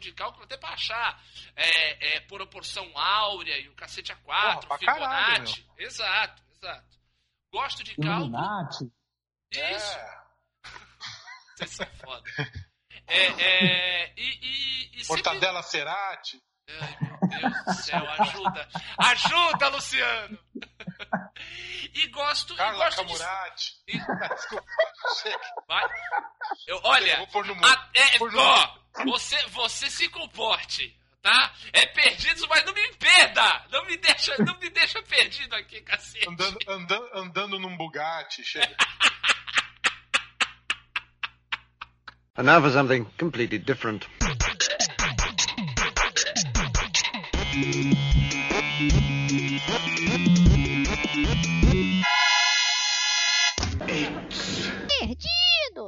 de cálculo até pra achar é, é, proporção áurea e o cacete a quatro, Porra, pra Fibonacci. caralho, exato, exato. Gosto de cálculo. Illuminati. Isso. É. Isso é foda. É, é, e, e, e sempre- Mortadela Cerati. Ai, meu Deus do céu, ajuda! Ajuda, Luciano! E gosto, e Carla gosto de... Camurati. e- Desculpa. Vai. Eu, Eu olha, vou pôr no mundo. a- é, Por ó, você, você se comporte, tá? É perdidos, mas não me perda! Não me deixa, não me deixa perdido aqui, cacete. Andando, andando, andando num Bugatti. Chega. And now for something completely different.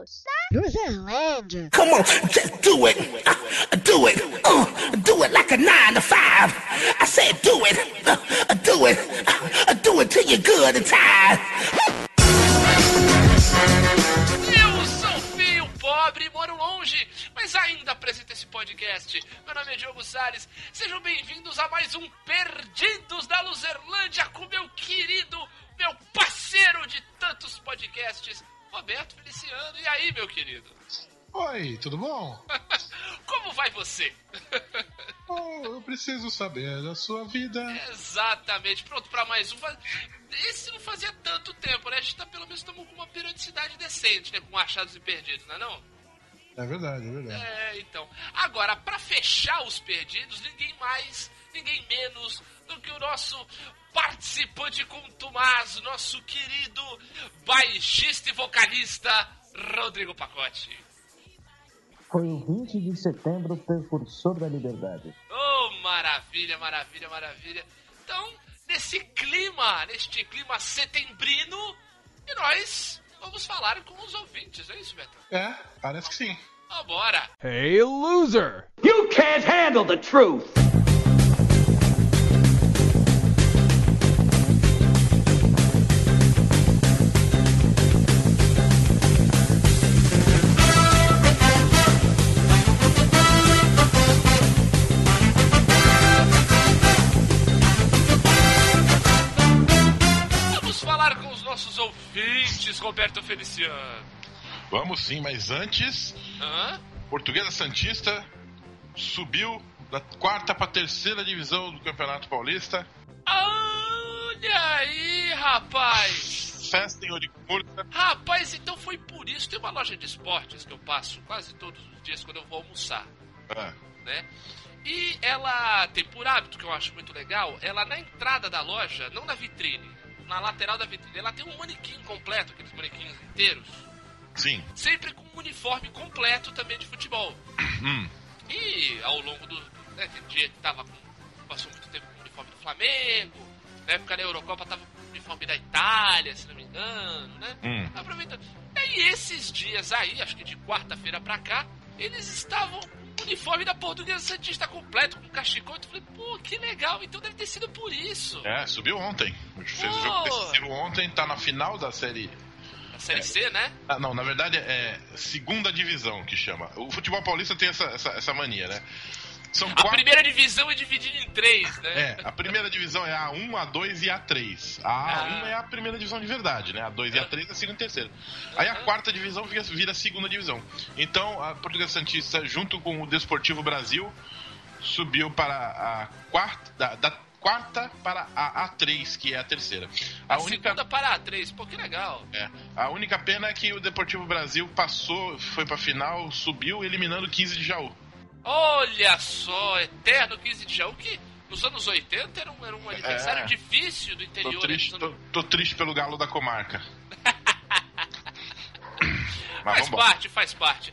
Perdidos! Luzerlândia! Come on, just do it. Uh, do it. Uh, do it like a nine to five. I said do it. Uh, do it. Uh, do it till you're good and tired. Eu sou feio, pobre, moro longe, mas ainda apresento esse podcast. Meu nome é Diogo Salles. Sejam bem-vindos a mais um Perdidos da Luzerlândia com meu querido, meu parceiro de tantos podcasts, Roberto Feliciano. E aí, meu querido? Oi, tudo bom? Como vai você? Oh, eu preciso saber da sua vida. Exatamente, pronto pra mais um. Esse não fazia tanto tempo, né? A gente tá pelo menos estamos com uma periodicidade decente, né? Com achados e perdidos, não é não? É verdade, é verdade. É, então. Agora, pra fechar os perdidos, ninguém mais, ninguém menos do que o nosso participante contumaz, nosso querido baixista e vocalista, Rodrigo Pacote. Foi o 20 de setembro, precursor da liberdade. Oh, maravilha, maravilha, maravilha. Então, nesse clima, neste clima setembrino, e nós vamos falar com os ouvintes, é isso, Beto? É, parece que sim. Vambora! Hey, loser! You can't handle the truth. Roberto Feliciano. Vamos sim, mas antes, Hã? Portuguesa Santista subiu da quarta para terceira divisão do Campeonato Paulista. Olha aí, rapaz! Festa em Ouricurta. Rapaz, então foi por isso. Tem uma loja de esportes que eu passo quase todos os dias quando eu vou almoçar, É. né? E ela tem por hábito, que eu acho muito legal, ela na entrada da loja, não na vitrine, na lateral da vitrine, ela tem um manequim completo, aqueles manequins inteiros, Sim. sempre com um uniforme completo também de futebol. Hum. E ao longo do. Né, dia que tava com. Passou muito tempo com o uniforme do Flamengo. Na época da Eurocopa tava com o uniforme da Itália, se não me engano, né? Hum. Aproveitando. E aí, esses dias aí, acho que de quarta-feira pra cá, eles estavam uniforme da Portuguesa Santista completo, com cachecol. Eu falei, pô, que legal, então deve ter sido por isso. É, subiu ontem. Fez o jogo decisivo ontem, tá na final da série. A Série C, né? Ah, não, na verdade é segunda divisão que chama. O futebol paulista tem essa, essa, essa mania, né? São A quatro. primeira divisão é dividida em três, né? É, a primeira divisão é a 1, a 2 e a 3. A A1 Ah. é a primeira divisão de verdade, né? A 2 e a 3 é a segunda e terceira. Aí a quarta divisão vira, vira a segunda divisão. Então a Portuguesa Santista, junto com o Desportivo Brasil, subiu para a quarta. Da, da quarta para a A3, que é a terceira. A, A única, segunda para a três, pô, que legal. é, a única pena é que o Deportivo Brasil passou, foi pra final, subiu, eliminando o 15 de Jaú. Olha só, eterno 15 de Jaú, que nos anos 80 era um, era um aniversário É. difícil do Tô interior. triste, tô, tô triste pelo galo da comarca. Mas Faz parte, faz parte.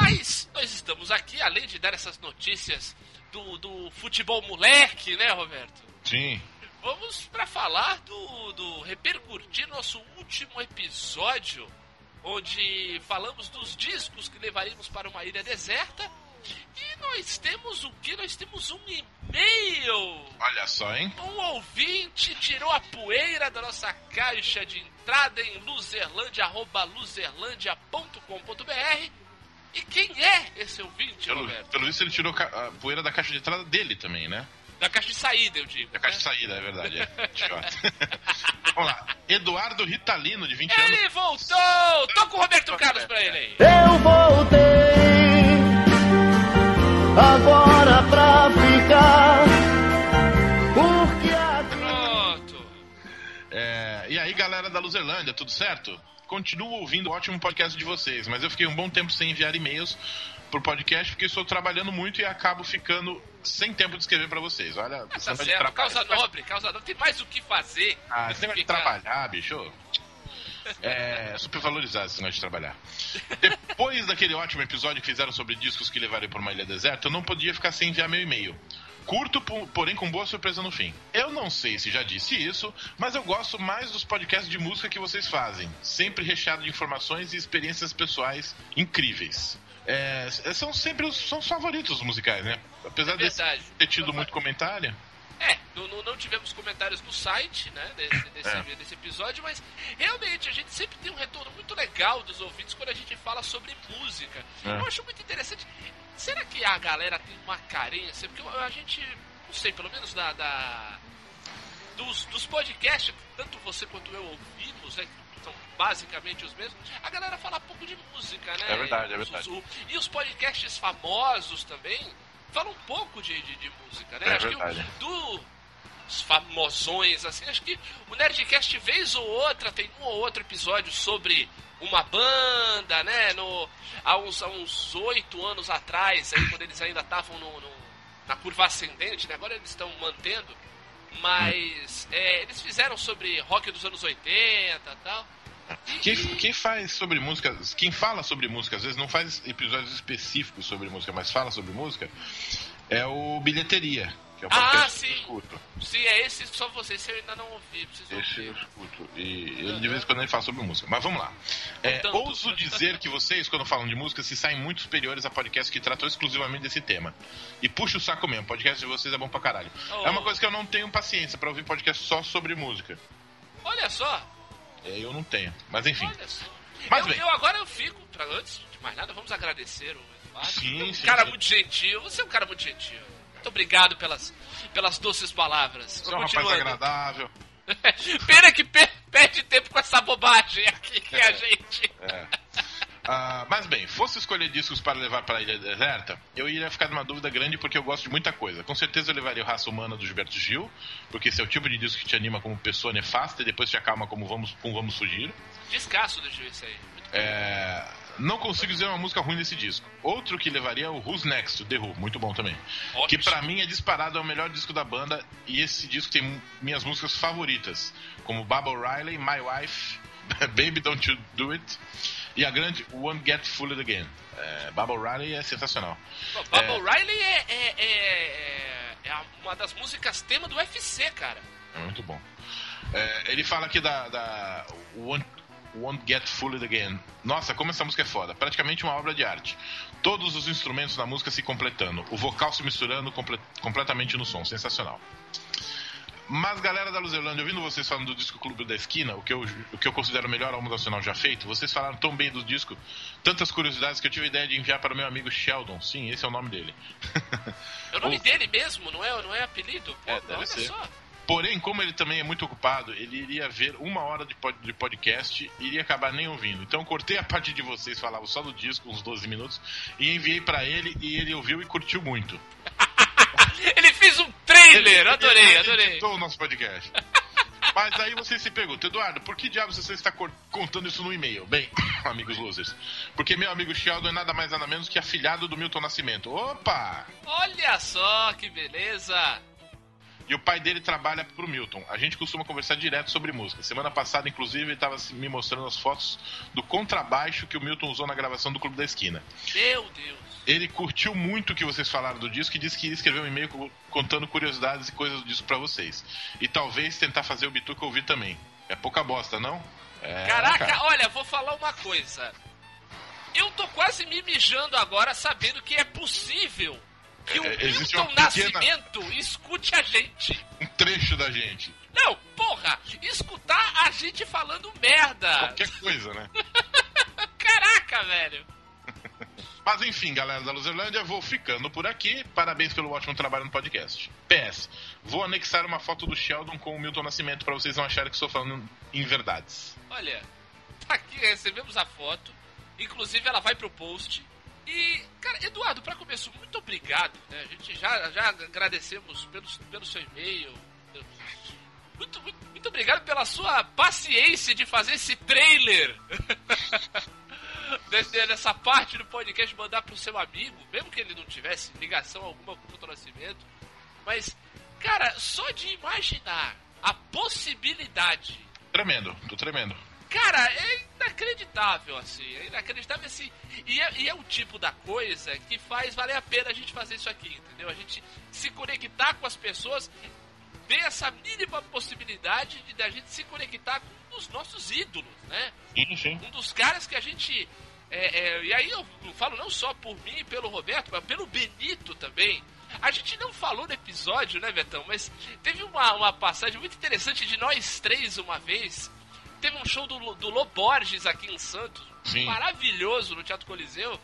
Mas nós estamos aqui, além de dar essas notícias do, do futebol moleque, né, Roberto? Sim. Vamos para falar do, do repercutir nosso último episódio, onde falamos dos discos que levaríamos para uma ilha deserta. E nós temos o que? Nós temos um e-mail. Olha só, hein? Um ouvinte tirou a poeira da nossa caixa de entrada em luzerlandia, arroba luzerlandia.com.br E quem é esse ouvinte, Pelo, Roberto? pelo visto, ele tirou a poeira da caixa de entrada dele também, né? Da caixa de saída, eu digo. Da caixa de saída, é verdade. É. Idiota. Vamos lá. Eduardo Ritalino, de 20 né? anos. Ele voltou! Toca o Roberto Carlos pra ele aí. Eu voltei agora pra ficar. Porque a Pronto. É, e aí, galera da Luzerlândia, tudo certo? Continuo ouvindo o ótimo podcast de vocês, mas eu fiquei um bom tempo sem enviar e-mails pro podcast porque estou trabalhando muito e acabo ficando sem tempo de escrever pra vocês. Olha, Tá negócio de certo, trabalho- causa nobre, causa nobre. Tem mais o que fazer. Ah, negócio de Fica- trabalhar, bicho. É super valorizado esse negócio de trabalhar. Depois daquele ótimo episódio que fizeram sobre discos que levaram para uma ilha deserta, eu não podia ficar sem enviar meu e-mail. Curto, po- porém com boa surpresa no fim. Eu não sei se já disse isso, mas eu gosto mais dos podcasts de música que vocês fazem. Sempre recheado de informações e experiências pessoais incríveis. É, são sempre os, são os favoritos os musicais, né? Apesar É de ter tido muito comentário. É, não, não- não tivemos comentários no site, né, desse, desse, É. desse episódio, mas realmente a gente sempre tem um retorno muito legal dos ouvintes quando a gente fala sobre música. É. Eu acho muito interessante. Será que a galera tem uma carência? Porque a gente, não sei, pelo menos da. da- dos, dos podcasts, tanto você quanto eu ouvimos, né, são basicamente os mesmos, a galera fala pouco de música, né? É verdade, é verdade. e os podcasts famosos também falam pouco de, de, de música, né? É Acho verdade. que o, dos famosões, assim, acho que o Nerdcast, vez ou outra, tem um ou outro episódio sobre uma banda, né? No, há uns há uns oito anos atrás, aí, quando eles ainda estavam no, no- na curva ascendente, né? Agora eles estão mantendo. Mas é, eles fizeram sobre rock dos anos 80 e tal. Quem, quem faz sobre música, quem fala sobre música, às vezes não faz episódios específicos sobre música, mas fala sobre música, é o Bilheteria, que é o Ah, podcast que eu sim. escuto. Se é esse, só você, se eu ainda não ouvi, preciso Esse eu ouvir. escuto. E ele de vez em quando ele fala sobre música. Mas vamos lá. É, Tanto. ouso dizer que vocês, quando falam de música, se saem muito superiores a podcasts que tratam exclusivamente desse tema. E puxa o saco mesmo, podcast de vocês é bom pra caralho. Oh. É uma coisa que eu não tenho paciência pra ouvir podcast só sobre música. Olha só, eu não tenho. Mas enfim. Mas eu, bem. eu agora eu fico, pra, antes de mais nada, vamos agradecer o Eduardo. Sim, um sim, cara sim. muito gentil, você é um cara muito gentil. Muito obrigado pelas, pelas doces palavras. Você é um rapaz agradável. Pena que per- perde tempo com essa bobagem aqui que a gente. Ah, mas bem, fosse escolher discos para levar para a Ilha Deserta, eu iria ficar numa dúvida grande porque eu gosto de muita coisa. Com certeza eu levaria o Raça Humana do Gilberto Gil, porque esse é o tipo de disco que te anima como pessoa nefasta e depois te acalma como vamos, com Vamos Fugir. Descasso do juiz aí. Muito É, Não consigo dizer uma música ruim desse disco. Outro que levaria é o Who's Next, The Who, muito bom também. Ótimo. Que pra mim é disparado, é o melhor disco da banda e esse disco tem minhas músicas favoritas, como Baba O'Reilly, My Wife, Baby Don't You Do It e a grande Won't Get Fooled Again. É, Baba O'Reilly é sensacional. Bom, Bob O'Reilly é, é, é, é a- uma das músicas tema do UFC, cara. É muito bom. É, ele fala aqui da, da Won't, Won't Get Fooled Again. Nossa, como essa música é foda. Praticamente uma obra de arte. Todos os instrumentos na música se completando. O vocal se misturando comple- completamente no som. Sensacional. Mas, galera da Luzerlândia, ouvindo vocês falando do disco Clube da Esquina, o que eu, o que eu considero o melhor álbum nacional já feito, vocês falaram tão bem do disco, tantas curiosidades que eu tive a ideia de enviar para o meu amigo Sheldon. Sim, esse é o nome dele. É o nome dele mesmo, não é, não é apelido? Pô, É, deve olha ser. só. Porém, como ele também é muito ocupado, ele iria ver uma hora de, pod- de podcast e iria acabar nem ouvindo. Então, eu cortei a parte de vocês, falavam só do disco, uns 12 minutos, e enviei pra ele e ele ouviu e curtiu muito. Ele fez um trailer, Ele- adorei, ele adorei. editou o nosso podcast. Mas aí você se pergunta, Eduardo, por que diabos você está contando isso no e-mail? Bem, amigos losers, porque meu amigo Sheldon é nada mais nada menos que afilhado do Milton Nascimento. Opa! Olha só que beleza. E o pai dele trabalha pro Milton. A gente costuma conversar direto sobre música. Semana passada, inclusive, ele estava me mostrando as fotos do contrabaixo que o Milton usou na gravação do Clube da Esquina. Meu Deus. Ele curtiu muito o que vocês falaram do disco e disse que ia escrever um e-mail co- contando curiosidades e coisas do disco pra vocês. E talvez tentar fazer o Bituca ouvir também. É pouca bosta, não? É, Caraca, cara. olha, vou falar uma coisa. Eu tô quase me mijando agora sabendo que é possível que o É, Milton pequena- Nascimento escute a gente. Um trecho da gente. Não, porra, escutar a gente falando merda. Qualquer coisa, né? Caraca, velho. Mas enfim, galera da Luzerlândia, vou ficando por aqui. Parabéns pelo ótimo trabalho no podcast. PS, vou anexar uma foto do Sheldon com o Milton Nascimento pra vocês não acharem que estou falando em verdades. Olha, aqui, recebemos a foto. Inclusive, ela vai pro post. E, cara, Eduardo, pra começo, muito obrigado. Né? A gente já, já agradecemos pelo, pelo seu e-mail. Muito, muito, muito obrigado pela sua paciência de fazer esse trailer. Dessa parte do podcast mandar pro seu amigo, mesmo que ele não tivesse ligação alguma com o Nascimento. Mas, cara, só de imaginar a possibilidade Tremendo, tô tremendo. Cara, é inacreditável, assim. É inacreditável, assim. E é, e é o tipo da coisa que faz valer a pena a gente fazer isso aqui, entendeu? A gente se conectar com as pessoas, ter essa mínima possibilidade de da gente se conectar com um dos nossos ídolos, né? Sim, sim. Um dos caras que a gente. É, é, e aí eu falo não só por mim e pelo Roberto, mas pelo Benito também. A gente não falou no episódio, né, Betão? Mas teve uma, uma passagem muito interessante de nós três uma vez. Teve um show do, do Lô Borges aqui em Santos. Sim. Maravilhoso no Teatro Coliseu.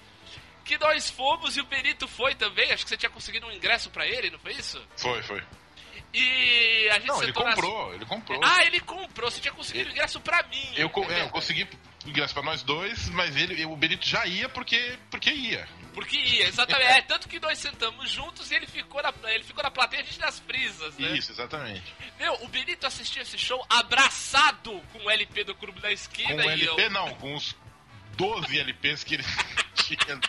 Que nós fomos e o Benito foi também. Acho que você tinha conseguido um ingresso pra ele, não foi isso? Foi, foi. E a gente Não, ele sentou nas- comprou, ele comprou. Ah, ele comprou. Você tinha conseguido ingresso pra mim. Eu, é, eu consegui ingresso pra nós dois, mas ele, o Benito já ia porque, porque ia. Porque ia, exatamente. É, tanto que nós sentamos juntos e ele ficou na, ele ficou na plateia a gente nas frisas, né? Isso, exatamente. Meu, o Benito assistiu esse show abraçado com o LP do Clube da Com Esquina o e eu. LP, não, com os 12 LPs que ele tinha.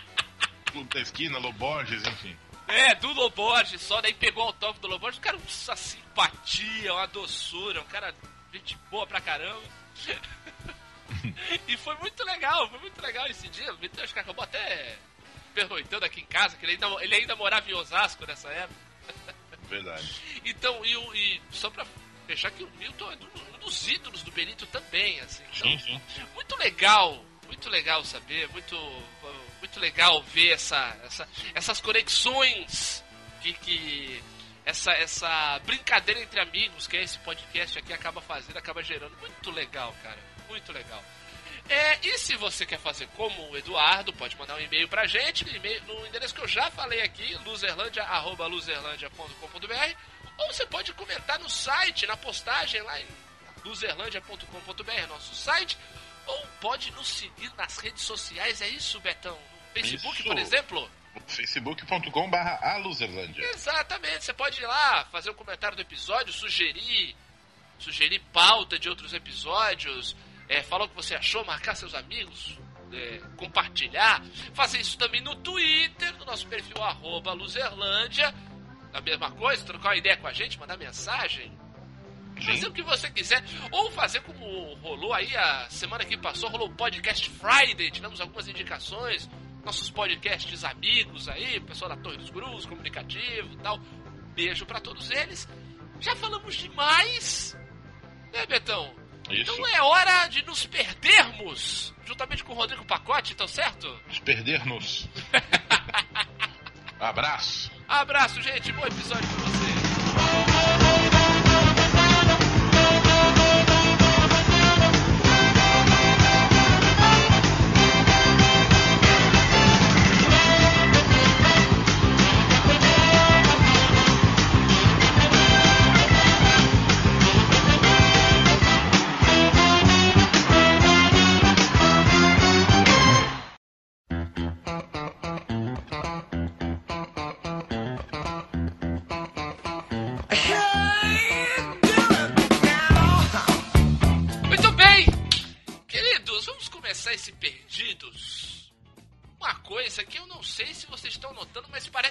Clube da Esquina, Loborges, enfim. É, do Loborges só, daí pegou o autógrafo do Loborges. O cara, uma simpatia, uma doçura, um cara, gente boa pra caramba. e foi muito legal, foi muito legal esse dia. O acho que acabou até pernoitando aqui em casa, que ele ainda, ele ainda morava em Osasco nessa época. Verdade. Então, e, e só pra fechar que o Milton é um dos ídolos do Benito também, assim. Então, Sim, sim. muito legal, muito legal saber, muito, muito legal ver essa, essa, essas conexões que, que essa, essa brincadeira entre amigos que é esse podcast aqui acaba fazendo, acaba gerando. Muito legal, cara, muito legal. É, e se você quer fazer como o Eduardo, pode mandar um e-mail pra gente, no endereço que eu já falei aqui, luzerlandia.luzerlandia.com.br ou você pode comentar no site, na postagem lá em luzerlandia.com.br, nosso site, ou pode nos seguir nas redes sociais, é isso, Betão? No Facebook, Isso. por exemplo? facebook.com barra aluzerlândia. Exatamente, você pode ir lá, fazer um comentário do episódio, sugerir, sugerir pauta de outros episódios, é, falar o que você achou, marcar seus amigos, é, compartilhar, fazer isso também no Twitter, no nosso perfil arroba Luzerlândia, a mesma coisa, trocar uma ideia com a gente, mandar mensagem, fazer o que você quiser, ou fazer como rolou aí a semana que passou, rolou o Podcast Friday, tivemos algumas indicações, nossos podcasts amigos aí, pessoal da Torre dos Grus, comunicativo e tal. Beijo pra todos eles. Já falamos demais, né, Betão? Isso. Então é hora de nos perdermos, juntamente com o Rodrigo Pacote, então certo? Nos perder-nos. Abraço. Abraço, gente, bom episódio pra vocês.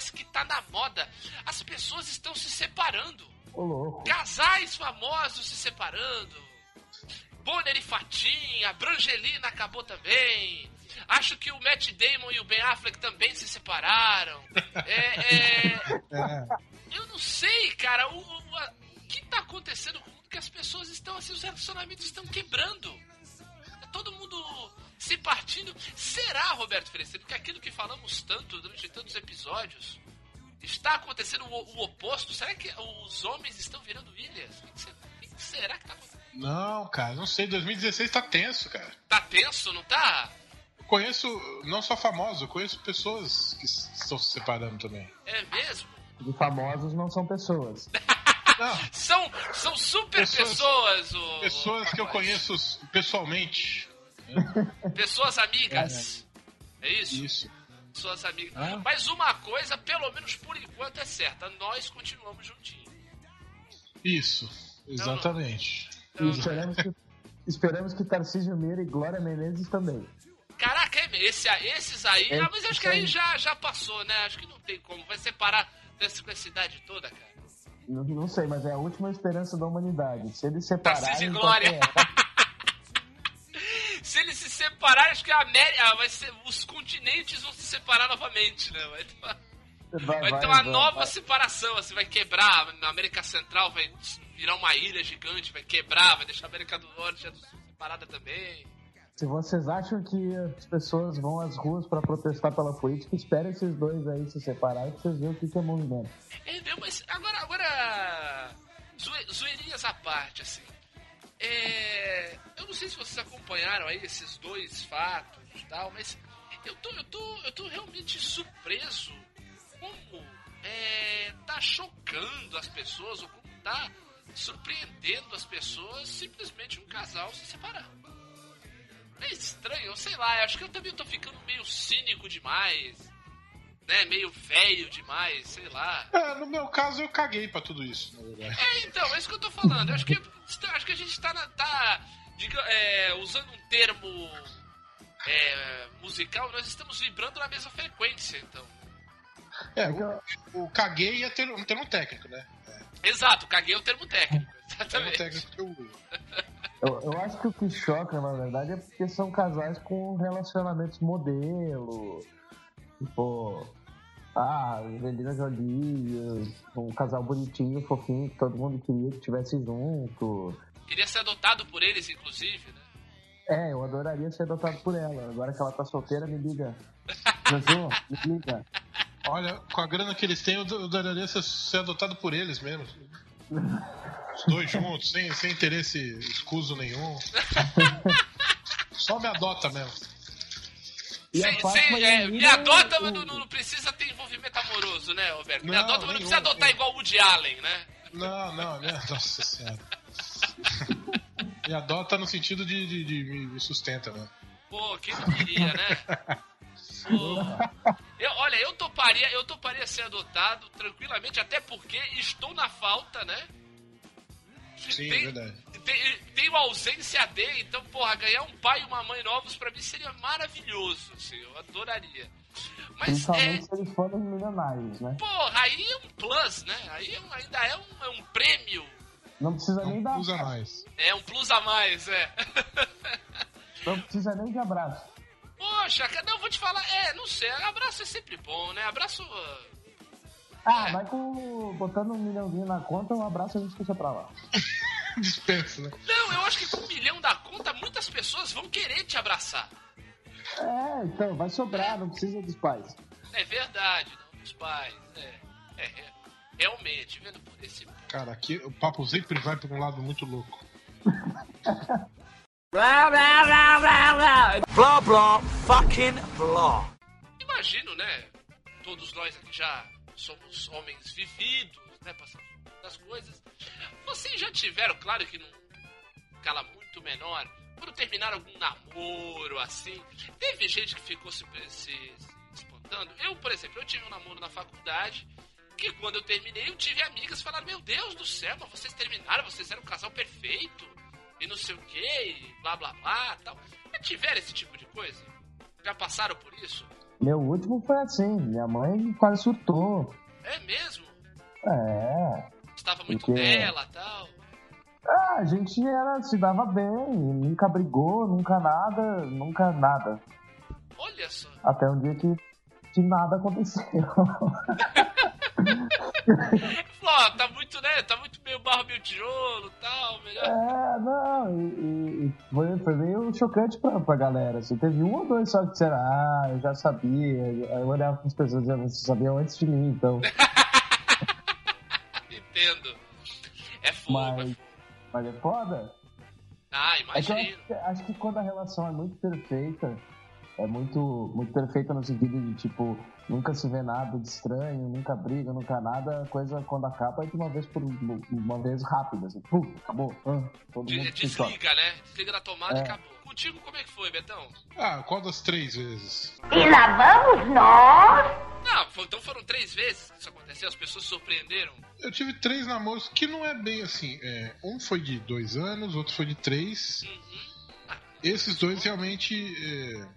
Parece que tá na moda. As pessoas estão se separando. Casais famosos se separando. Bonner e Fatinha, Brangelina acabou também. Acho que o Matt Damon e o Ben Affleck também se separaram. É, é, eu não sei, cara, o, o, a- o que tá acontecendo com o mundo que as pessoas estão assim, os relacionamentos estão quebrando. É todo mundo se partindo. Será, Roberto Freire, que aquilo que falamos tanto durante tantos episódios está acontecendo o, o oposto? Será que os homens estão virando ilhas? O que, se- o que será que tá acontecendo? Não, cara, não sei. 2016 tá tenso, cara. Tá tenso, não tá? conheço, não só famosos, eu conheço pessoas que estão se separando também. É mesmo? De famosos não são pessoas. Não, São, são super Pessoas- pessoas, o, pessoas que eu conheço pessoalmente. Pessoas amigas. É isso? Isso. Pessoas amigas. Ah. Mas uma coisa, pelo menos por enquanto, é certa. Nós continuamos juntinhos. Isso, exatamente. E Não, esperamos que, esperamos que Tarcísio Meira e Glória Menezes também. Caraca, é. Esse, esses aí. É, ah, mas acho que aí já, já passou, né? Acho que não tem como. Vai separar dessa, com essa idade toda, cara. Não, não sei, mas é a última esperança da humanidade. Se eles separarem. Tarcísio e então Glória. é. Se eles se separarem, acho que a América. Vai ser, os continentes vão se separar novamente, né? Vai ter uma, Vai, vai vai, ter uma nova separação. Assim, vai quebrar. A América Central vai virar uma ilha gigante, vai quebrar, vai deixar a América do Norte e a do Sul separada também. Se vocês acham que as pessoas vão às ruas pra protestar pela política, esperem esses dois aí se separarem pra vocês verem o que que é movimento. É, meu, mas agora, agora zoe- zoeirinhas à parte, assim. É, eu não sei se vocês acompanharam aí esses dois fatos e tal, mas eu tô, eu tô, eu tô realmente surpreso como é, tá chocando as pessoas, ou como tá surpreendendo as pessoas simplesmente um casal se separar. É estranho, sei lá, acho que eu também tô ficando meio cínico demais, né? Meio velho demais, sei lá. É, no meu caso, eu caguei pra tudo isso, na verdade. É, então, é isso que eu tô falando. Eu acho que, acho que a gente tá, na- tá diga- é, usando um termo é, musical, nós estamos vibrando na mesma frequência, então. É, o, o caguei é ter, um termo técnico, né? Exato, caguei o termo técnico. Termo Exatamente. técnico que eu uso. Eu, eu acho que o que choca, na verdade, é porque são casais com relacionamentos modelo. Tipo, ah, Angelina Jolie, um casal bonitinho, fofinho, que todo mundo queria que tivesse junto. Queria ser adotado por eles, inclusive, né? É, eu adoraria ser adotado por ela. Agora que ela tá solteira, me liga. Jojo, me liga. Olha, com a grana que eles têm, eu adoraria ser, ser adotado por eles mesmo. Os dois juntos, sem, sem interesse escuso nenhum. Só me adota mesmo. Sem- e é, me adota, mas não, não precisa ter envolvimento amoroso, né, Roberto? Me Não, adota, mas não nenhum, precisa adotar nenhum. igual o Woody Allen, né? Não, não, né? Nossa senhora. Me adota no sentido de, de, de me me sustenta, né? Pô, quem não queria, né? Pô. Eu, olha, eu toparia, eu toparia ser adotado tranquilamente, até porque estou na falta, né? Sim, Tem- verdade. Tem- Tenho ausência D, então, porra, ganhar um pai e uma mãe novos pra mim seria maravilhoso, assim, eu adoraria. Mas Principalmente é, se eles forem milionários, né? porra, aí é um plus, né? Aí é um- ainda é um, é um prêmio, Não precisa nem Não dar. usa mais. é um plus a mais, é. Não precisa nem de abraço. Poxa, cara, não, vou te falar, é, não sei, abraço é sempre bom, né? Abraço. Ah, É. vai com. Botando um milhãozinho na conta, um abraço a gente deixa pra lá. Dispensa, né? Não, eu acho que com um milhão da conta, muitas pessoas vão querer te abraçar. É, então, vai sobrar, não precisa dos pais. É verdade, não, dos pais, é. É, é. Realmente, vendo por esse. Cara, aqui o papo sempre vai pra um lado muito louco. Blah, blah, fucking blah. Imagino, né? Todos nós aqui já somos homens vividos, né? Passamos muitas coisas. Vocês já tiveram, claro que num escala muito menor, quando terminaram algum namoro, assim, teve gente que ficou se, se, espantando. Eu, por exemplo, eu tive um namoro na faculdade que quando eu terminei, eu tive amigas que falaram, meu Deus do céu, mas vocês terminaram, vocês eram um casal perfeito, e não sei o que, blá blá blá tal. Já tiveram esse tipo de coisa? Já passaram por isso? Meu último foi assim, minha mãe quase surtou. É mesmo? É. Gostava muito quê? dela tal. Ah, a gente era, se dava bem, nunca brigou, nunca nada, nunca nada. Olha só. Até um dia que, que nada aconteceu. Falou, ó, tá muito, né? Tá muito meio barro, meio tijolo tal. Melhor. É, não, e, e- e foi, foi meio chocante pra, pra galera. Assim, teve um ou dois só que disseram, ah, eu já sabia. Eu olhava para as pessoas dizendo, vocês sabiam antes de mim, então. Entendo. É fogo. Mas, mas é foda. Ah, É eu imagino. acho, que- acho que quando a relação é muito perfeita, é muito, muito perfeita no sentido de, tipo, nunca se vê nada de estranho, nunca briga, nunca nada, a coisa quando acaba é de uma vez por uma vez rápida, assim, pum, acabou, ah, todo De- mundo. Desliga, né? Desliga da tomada e É. acabou. Contigo, como é que foi, Betão? Ah, qual das três vezes? E lá vamos nós. Não, então foram três vezes que isso aconteceu, as pessoas se surpreenderam. Eu tive três namoros que não é bem assim. é, um foi de dois anos, outro foi de três. Uhum. Esses dois realmente. é,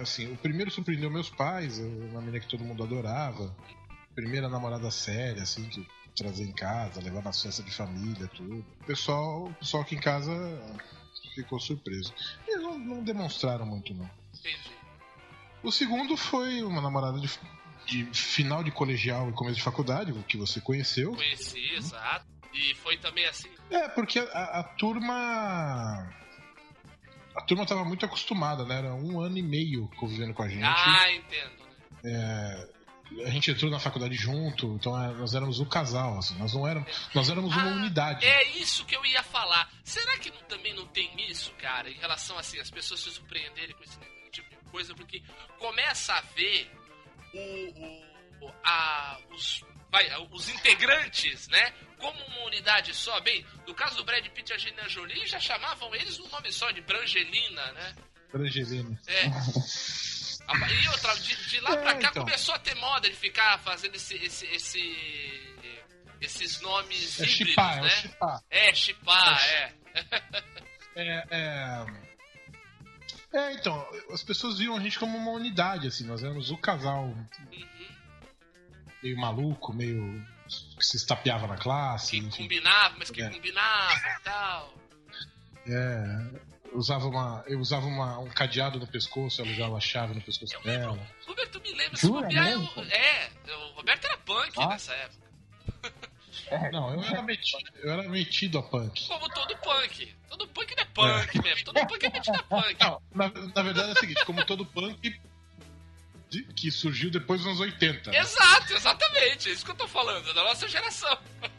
assim, o primeiro surpreendeu meus pais, é uma menina que todo mundo adorava. Primeira namorada séria, assim, que eu trazia em casa, levar nas festas de família, tudo. O pessoal, o pessoal aqui em casa ficou surpreso. Eles não, não demonstraram muito, não. Entendi. O segundo foi uma namorada de, de final de colegial e começo de faculdade, o que você conheceu. Conheci, exato. E foi também assim. É, porque a, a turma. A turma tava muito acostumada, né? Era um ano e meio convivendo com a gente. Ah, entendo. É, a gente entrou na faculdade junto, então é, nós éramos o casal, assim, nós não éramos. Nós éramos uma Ah, unidade. É isso que eu ia falar. Será que não- também não tem isso, cara, em relação assim, as pessoas se surpreenderem com esse tipo de coisa? Porque começa a ver o, o- a, os, vai, os integrantes, né? Como uma unidade só. Bem, no caso do Brad Pitt e a Angelina Jolie, já chamavam eles um nome só, de Brangelina, né? Angelina. É. E outra, de, de lá É, pra cá então. começou a ter moda de ficar fazendo esse, esse, esse- esses nomes É híbridos, é né? É, chipar, é. É, é... é, então, as pessoas viam a gente como uma unidade, assim, nós éramos o casal Uhum. Meio maluco, meio. que se estapeava na classe. Que enfim. combinava, mas que É. combinava e tal. É, usava uma, eu usava uma- um cadeado no pescoço, ela usava a chave no pescoço Eu lembro. dela. Roberto me lembra, se Jura bobear, eu, é, o Roberto era punk Ah. nessa época. Não, eu era metido, eu era metido a punk. Como todo punk. Todo punk não é punk mesmo. Todo punk é metido a punk. Não, na, na verdade é o seguinte, como todo punk de- que surgiu depois dos anos 80. né? Exato, exatamente. É isso que eu tô falando, da nossa geração.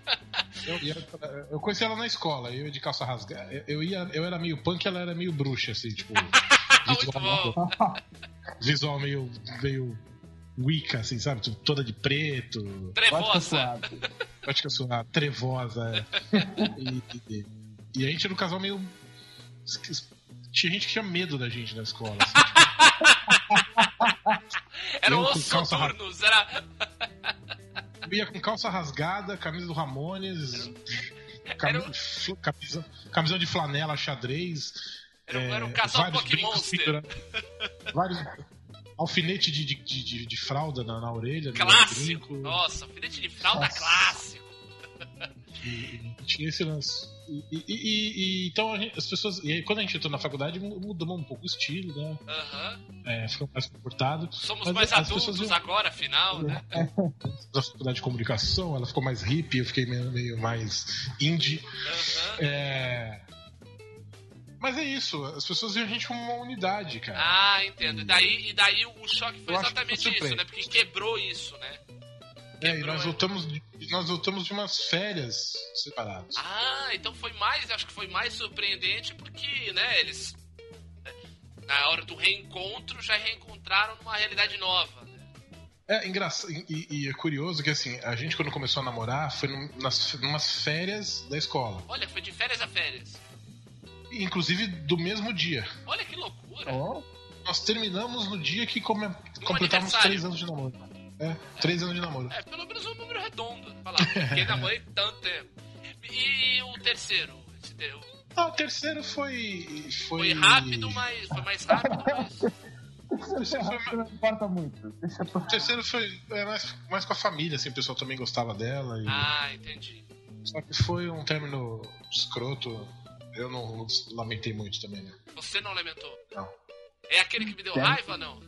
Eu, ia- eu conheci ela na escola, eu ia de calça rasgada. Eu, eu ia, eu era meio punk, ela era meio bruxa, assim, tipo. Bom. visual meio, meio Wicca, assim, sabe? Tipo, Toda de preto, Trevosa. gótica suave, trevosa. é. E, e- e a gente era um casal meio. Tinha gente que tinha medo da gente na escola. assim. Era Eu os calça soturnos, era. Eu ia com calça rasgada, camisa do Ramones, Era cami- fl- camisa, camisão de flanela xadrez. Era, um- é, era um casal vários Pokémon brincos Monster. pendurados, vários alfinete de, de, de, de- fralda na, na orelha. no Clássico. Nossa, filete de fralda Nossa. clássico. E, e tinha esse lance. E, e- e- e- então a gente- as pessoas. E quando a gente entrou na faculdade, mu- mudamos um pouco o estilo, né? Aham. É, ficou mais comportado. Somos Mas mais as pessoas adultos viam- agora, afinal, né? Da faculdade de comunicação, ela ficou mais hippie, eu fiquei meio, meio mais indie. Aham. É. Mas é isso, as pessoas viam a gente como uma unidade, cara. Ah, entendo. E daí, e daí o choque foi Eu exatamente isso, né? Porque quebrou isso, né? É, e nós voltamos, de, nós voltamos de umas férias separados. Ah, então foi mais, acho que foi mais surpreendente porque, né, eles na hora do reencontro já reencontraram numa realidade nova. né? É engraçado, e, e é curioso que assim, a gente quando começou a namorar foi num, nas, numas férias da escola. Olha, foi de férias a férias. Inclusive do mesmo dia. Olha que loucura. Oh, Nós terminamos no dia que come, completamos três anos de namoro. É, três anos de namoro. É, pelo menos um número redondo. Falar, porque namorei tanto tempo. E o terceiro? Esse o- Ah, o terceiro foi. Foi, Foi rápido, mas. Foi mais rápido, mas. Não importa muito. O terceiro foi é, mais, mais com a família, assim, o pessoal também gostava dela. E... Ah, entendi. Só que foi um término escroto. Eu não, não lamentei muito também, né? Você não lamentou? Não. É aquele que me deu raiva, não?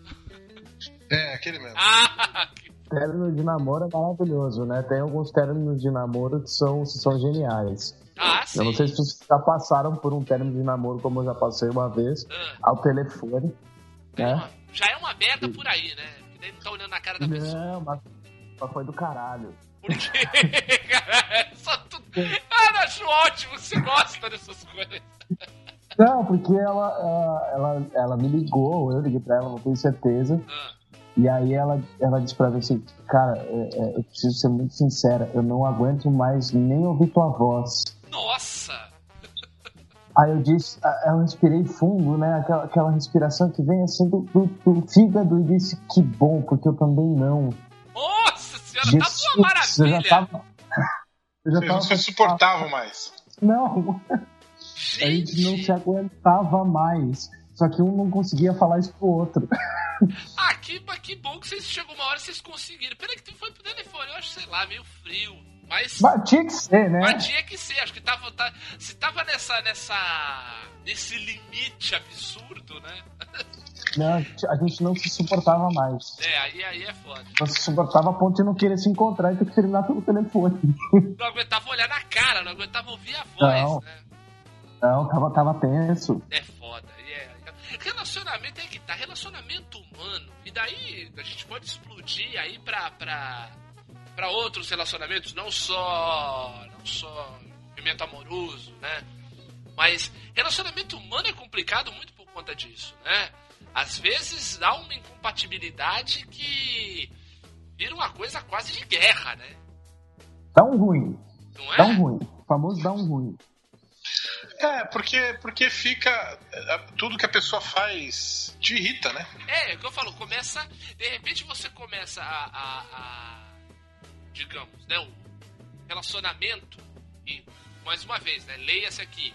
É, aquele mesmo. Ah, que- Término de namoro é maravilhoso, né? Tem alguns términos de namoro que são, são geniais. ah sim. Eu não sei se vocês já passaram por um término de namoro como eu já passei uma vez, Ah, ao telefone. né? já é uma merda por aí, né? Que daí não tá olhando na cara da pessoa. Não, mas mas foi do caralho. Por quê? Cara, é só tudo. Ah, eu acho ótimo, você gosta dessas coisas. Não, porque ela, ela, ela, ela me ligou, eu liguei pra ela, não tenho certeza. Ah, E aí ela, ela disse pra mim assim, cara, é, é, eu preciso ser muito sincera, eu não aguento mais nem ouvir tua voz. nossa! Aí eu disse, eu respirei fundo, né? Aquela, aquela respiração que vem assim do, do, do fígado e disse, que bom, porque eu também não. Nossa senhora, tá uma eu já maravilha! tava. Eu já Vocês tava não se suportavam mais. Não, a gente não se aguentava mais. Só que um não conseguia falar isso pro outro. Ah, que, que bom que vocês chegou uma hora e vocês conseguiram. Pena que tu foi pro telefone, eu acho, sei lá, meio frio. Mas, Mas tinha que ser, né? mas tinha que ser, acho que tava. tá- se tava nessa. nessa. nesse limite absurdo, né? Não, a gente não se suportava mais. É, aí, aí é foda. Não se suportava a ponto de não querer se encontrar e ter que terminar pelo telefone. Não aguentava olhar na cara, não aguentava ouvir a voz, Não. né? Não, tava, tava tenso. É foda. E é... Relacionamento é que tá, relacionamento humano. E daí a gente pode explodir aí pra, pra, pra outros relacionamentos, não só. não só movimento amoroso, né? Mas relacionamento humano é complicado muito por conta disso, né? Às vezes há uma incompatibilidade que vira uma coisa quase de guerra, né? Dá um ruim. Não é? Dá um ruim. O famoso dá um ruim. É, porque, porque fica. Tudo que a pessoa faz te irrita, né? É, é o que eu falo, começa. De repente você começa a. a- a- digamos, né? O relacionamento. E, mais uma vez, né? Leia-se aqui.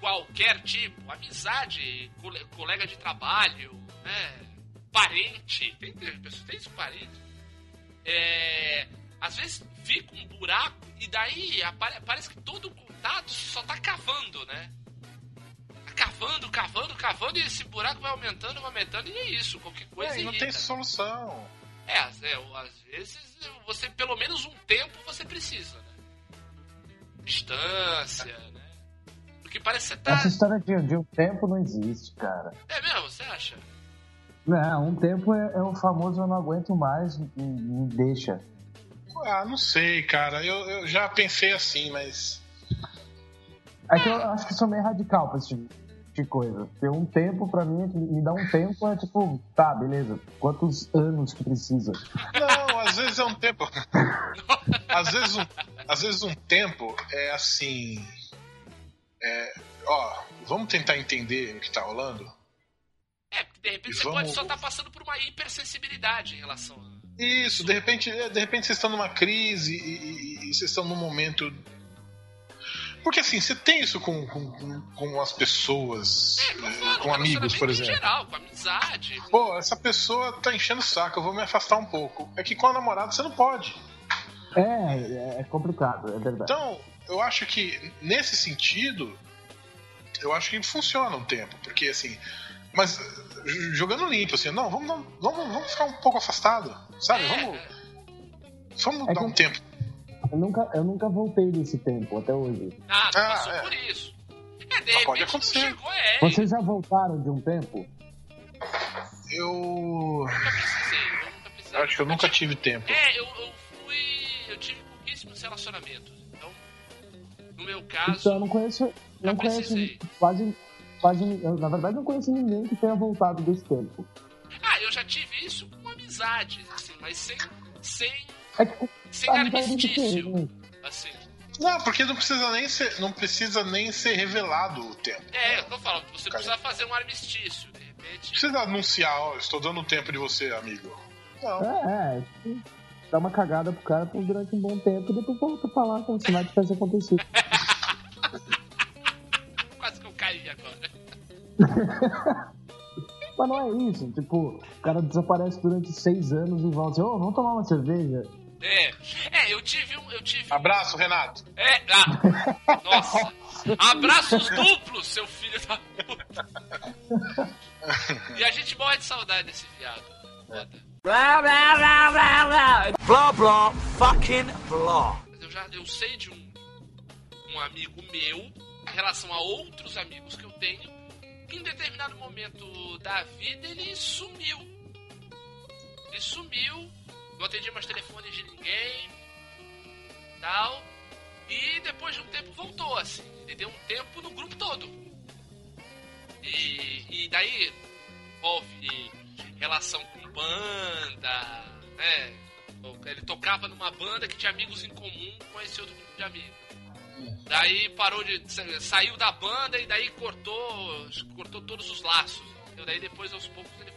Qualquer tipo, amizade, cole- colega de trabalho, né? Parente. Tem, tem, pessoas- tem isso, parente. É, às vezes fica um buraco e daí apare- parece que todo o só tá cavando, né? Tá cavando, cavando, cavando e esse buraco vai aumentando, vai aumentando e é isso. Qualquer coisa É, e não irrita. tem solução. É, às- é, às vezes você, pelo menos um tempo, você precisa, né? Distância, né? Porque parece que você tá. Essa história de, de um tempo não existe, cara. É mesmo, você acha? Não, um tempo é, é o famoso eu não aguento mais, me, me deixa. Ah, não sei, cara. Eu, eu já pensei assim, mas. É que eu acho que sou meio radical pra esse tipo de coisa. Ter um tempo pra mim, me dá um tempo é tipo, tá, beleza. Quantos anos que precisa? Não, às vezes é um tempo. às, vezes um, às vezes um tempo é assim. É, ó, vamos tentar entender o que tá rolando? É, porque de repente E você vamos- pode só estar passando por uma hipersensibilidade em relação a. Isso, de repente, de repente vocês estão numa crise e, e- e vocês estão num momento. Porque assim, você tem isso com, com, com- com as pessoas, É, eh, falo, com amigos, por exemplo. Em geral, com amizade. Pô, essa pessoa tá enchendo o saco, eu vou me afastar um pouco. É que com a namorada você não pode. É, é complicado, é verdade. Então, eu acho que nesse sentido, eu acho que funciona um tempo, porque assim, mas jogando limpo, assim, não, vamos, vamos, vamos ficar um pouco afastado, sabe? É, Vamos, é. vamos É dar que um tempo. Eu nunca, eu nunca voltei desse tempo até hoje. Ah, tu Ah, passou é. por isso. É, de Mas pode acontecer. não chegou, é. Vocês já voltaram de um tempo? Eu. Nunca precisei, eu nunca precisei. eu acho que eu nunca tive tempo. É, eu, eu fui. Eu tive pouquíssimos relacionamentos. Então, no meu caso. Então eu não conheço. Não Eu conheço quase. quase eu, na verdade, não conheço ninguém que tenha voltado desse tempo. Ah, eu já tive isso com amizades, assim, mas sem. sem. É que sem é armistício. Assim. Não, porque não precisa nem ser, não precisa nem ser revelado o tempo. É, eu tô falando, você Cara. precisa fazer um armistício, de repente. Precisa anunciar, ó, estou dando tempo de você, amigo. Não. É, é. tipo, Dá uma cagada pro cara por durante um bom tempo e depois volta pra lá como se nada tivesse acontecido. Quase que eu caí agora. Mas não é isso. Tipo, o cara desaparece durante seis anos e volta assim, ô, vamos tomar uma cerveja. É. É, eu tive um. Eu tive um- Abraço, Renato. É, ah, nossa. Abraços duplos, seu filho da puta. E a gente morre de saudade desse viado. Foda. Blah, blah, blah, blah, blah. Blah, blah, fucking blah. Mas eu já eu sei de um, um amigo meu, em relação a outros amigos que eu tenho, que em determinado momento da vida ele sumiu. Ele sumiu, não atendia mais telefones de ninguém, tal. E depois de um tempo voltou, assim. Ele deu um tempo no grupo todo. E, e daí envolve relação com banda, né? Ele tocava numa banda que tinha amigos em comum com esse outro grupo de amigos. Daí parou de. sa- saiu da banda e daí cortou. cortou todos os laços. Daí depois aos poucos ele.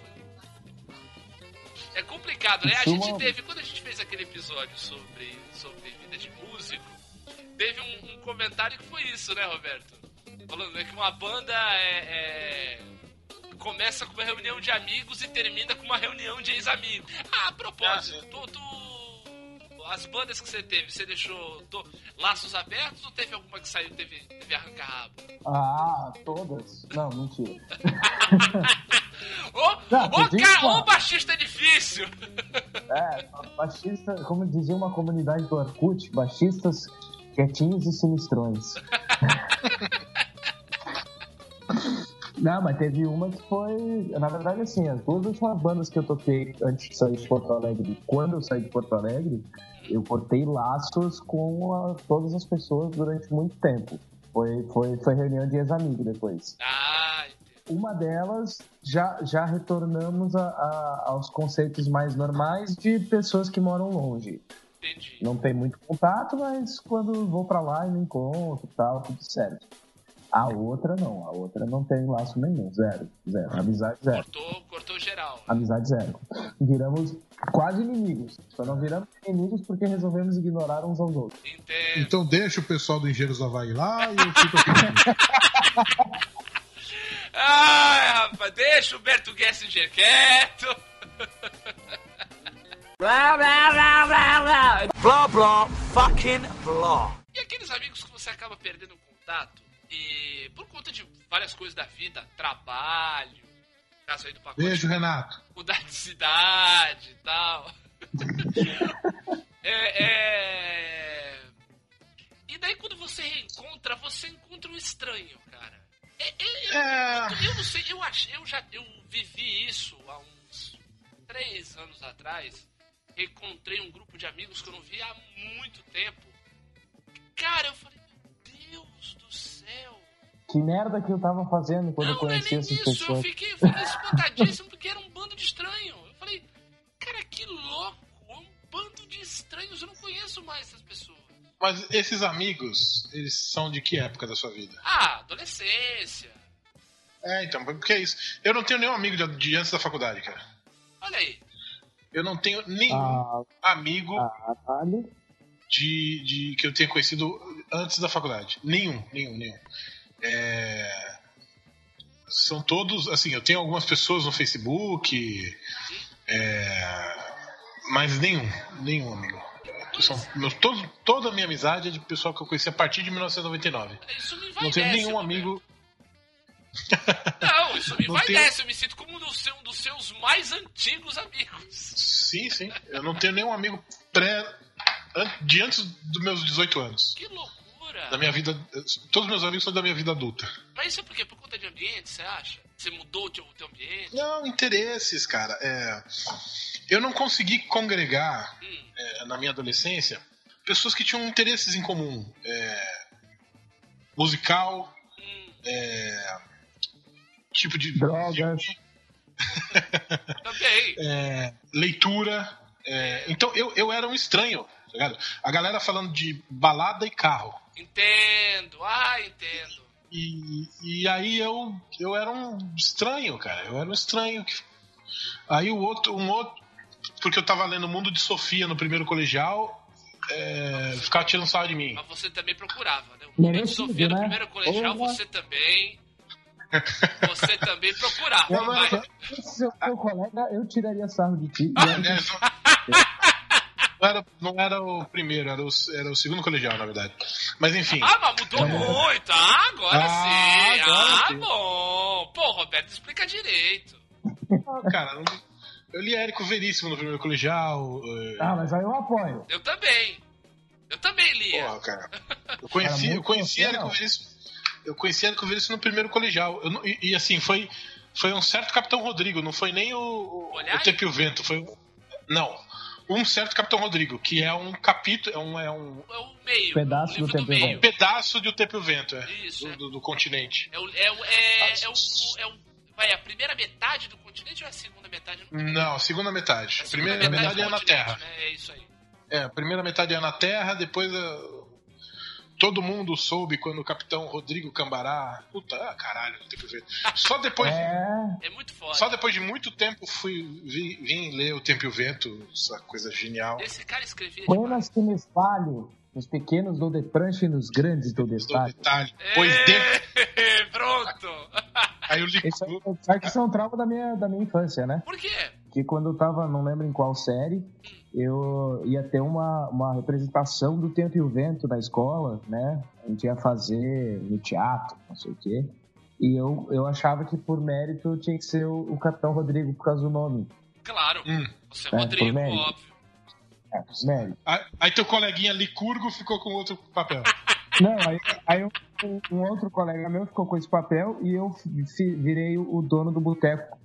É complicado, né? A é gente teve, quando a gente fez aquele episódio sobre, sobre vida de músico, teve um, um comentário que foi isso, né, Roberto? Falando né, que uma banda é, é- começa com uma reunião de amigos e termina com uma reunião de ex-amigos. Ah, a propósito, tu, tu- as bandas que você teve, você deixou to- laços abertos ou teve alguma que saiu teve, teve arranca-rabo? Ah, todas. Não, mentira. Ô, ô, ô, baixista difícil! É, baixista, como dizia uma comunidade do Orkut, baixistas quietinhos e sinistrões. Não, mas teve uma que foi. Na verdade, assim, as duas últimas bandas que eu toquei antes de sair de Porto Alegre, quando eu saí de Porto Alegre, eu cortei laços com a- todas as pessoas durante muito tempo. Foi, foi, foi reunião de ex-amigo depois. Ah. Uma delas, já, já retornamos a- a- aos conceitos mais normais de pessoas que moram longe. entendi. Não tem muito contato, mas quando vou pra lá e me encontro e tal, tudo certo. A outra não, a outra não tem laço nenhum, zero, zero. Amizade zero, Cortou, cortou geral. amizade zero. Viramos quase inimigos. Só não viramos inimigos porque resolvemos ignorar uns aos outros. Entendo. Então deixa o pessoal do Engenheiros Havaí lá e eu fico aqui. Ai, rapaz, deixa o Berto Gessinger quieto. Blah, blah, blah, blah, blah. Blah, blah, fucking blah. E aqueles amigos que você acaba perdendo contato e por conta de várias coisas da vida, trabalho, caso aí do pacote, Beijo, Renato. mudar de cidade e tal. é, é... E daí quando você reencontra, você encontra um estranho, cara. É- é- eu, É. eu não sei, eu achei, eu já eu vivi isso há uns três anos atrás. Encontrei um grupo de amigos que eu não via há muito tempo. Cara, eu falei, meu Deus do céu. Que merda que eu tava fazendo quando eu Não, não é conheci nem essas isso. Eu pessoas. fiquei, eu fiquei espantadíssimo porque era um bando de estranho. Eu falei, cara, que louco. É um bando de estranhos. Eu não conheço mais essas pessoas. Mas esses amigos, eles são de que época da sua vida? Ah, adolescência. É, então, porque é isso. Eu não tenho nenhum amigo de, de antes da faculdade, cara. Olha aí. Eu não tenho nenhum Ah, amigo ah, vale. de, de que eu tenha conhecido antes da faculdade. Nenhum, nenhum, nenhum. É, São todos, assim, eu tenho algumas pessoas no Facebook, é, mas nenhum, nenhum amigo. São meus, todo, toda a minha amizade é de pessoal que eu conheci a partir de 1999. Isso me Não envaidece. tenho nenhum amigo. Não, isso me Não envaidece. Eu me sinto como um dos, um dos seus mais antigos amigos. Sim, sim. Eu não tenho nenhum amigo pré. de antes dos meus 18 anos. Que loucura. Da minha vida. Todos os meus amigos são da minha vida adulta. Mas isso é por quê? Por conta de ambiente, você acha? Você mudou o teu, o teu ambiente? Não, interesses, cara. É, eu não consegui congregar Hum, é, na minha adolescência pessoas que tinham interesses em comum. É, musical, hum, é, tipo de. Drogas. também. é, leitura. é, então eu, eu era um estranho, tá ligado? A galera falando de balada e carro. Entendo. Ah, entendo. E, e aí eu, eu era um estranho, cara. Eu era um estranho. que- Aí o outro, um outro, porque eu tava lendo o Mundo de Sofia no primeiro colegial, é, ficava tirando sarro de mim. Mas você também procurava, né? O Mundo de Merecido, Sofia no né? primeiro colegial, você também. Você também procurava. Eu, mas... Se eu for colega, eu tiraria sarro de ti. Aliás, Não era, não era o primeiro, era o, era o segundo colegial, na verdade. Mas enfim. Ah, mas mudou muito. Ah, agora Ah, sim. agora ah, sim. bom. Pô, Roberto, explica direito. Ah, cara, não- eu li Érico Veríssimo no primeiro colegial. é, Ah, mas aí eu apoio. Eu também. Eu também lia. Porra, cara. Eu conheci, Cara, eu conheci Érico não. Veríssimo. Eu conheci Érico Veríssimo no primeiro colegial. Eu não- e, e, assim, foi, foi um certo Capitão Rodrigo, não foi nem o, o, Tempo e o Vento. Foi, o- não. Um certo Capitão Rodrigo, que é um capítulo, é um, é um É o meio. Pedaço livro do do, tempo e meio. um pedaço de O Tempo e o Vento, é, Isso, do, é. do- do continente. É o, é, o- é, é é o. Vai, a primeira metade do continente ou é a segunda metade? Não- Não, a segunda metade. A segunda primeira metade do é na Terra. né? É isso aí. É, a primeira metade é na Terra, depois uh, todo mundo soube quando o Capitão Rodrigo Cambará. Puta, ah, caralho, não tem que ver. Só depois, É, É muito foda. só depois de muito tempo fui vi, vim ler O Tempo e o Vento, essa coisa genial. Esse cara escrevia Buenas que me espalho. Nos pequenos dou de prancha e nos grandes Do destaque. detalhe. Pois. É, Pronto! Aí eu li. Isso, é- sabe que isso é um trauma da minha, da minha infância, né? Por quê? Que quando eu tava, não lembro em qual série, eu ia ter uma, uma representação do Tempo e o Vento na escola, né? A gente ia fazer no teatro, não sei o quê. E eu, eu achava que por mérito tinha que ser o, o Capitão Rodrigo por causa do nome. Claro. Hum. Você é É, Rodrigo, por mérito. óbvio. É, por mérito. Aí, aí teu coleguinha Licurgo ficou com outro papel. Não, aí, aí um, um outro colega meu ficou com esse papel e eu virei o o dono do boteco.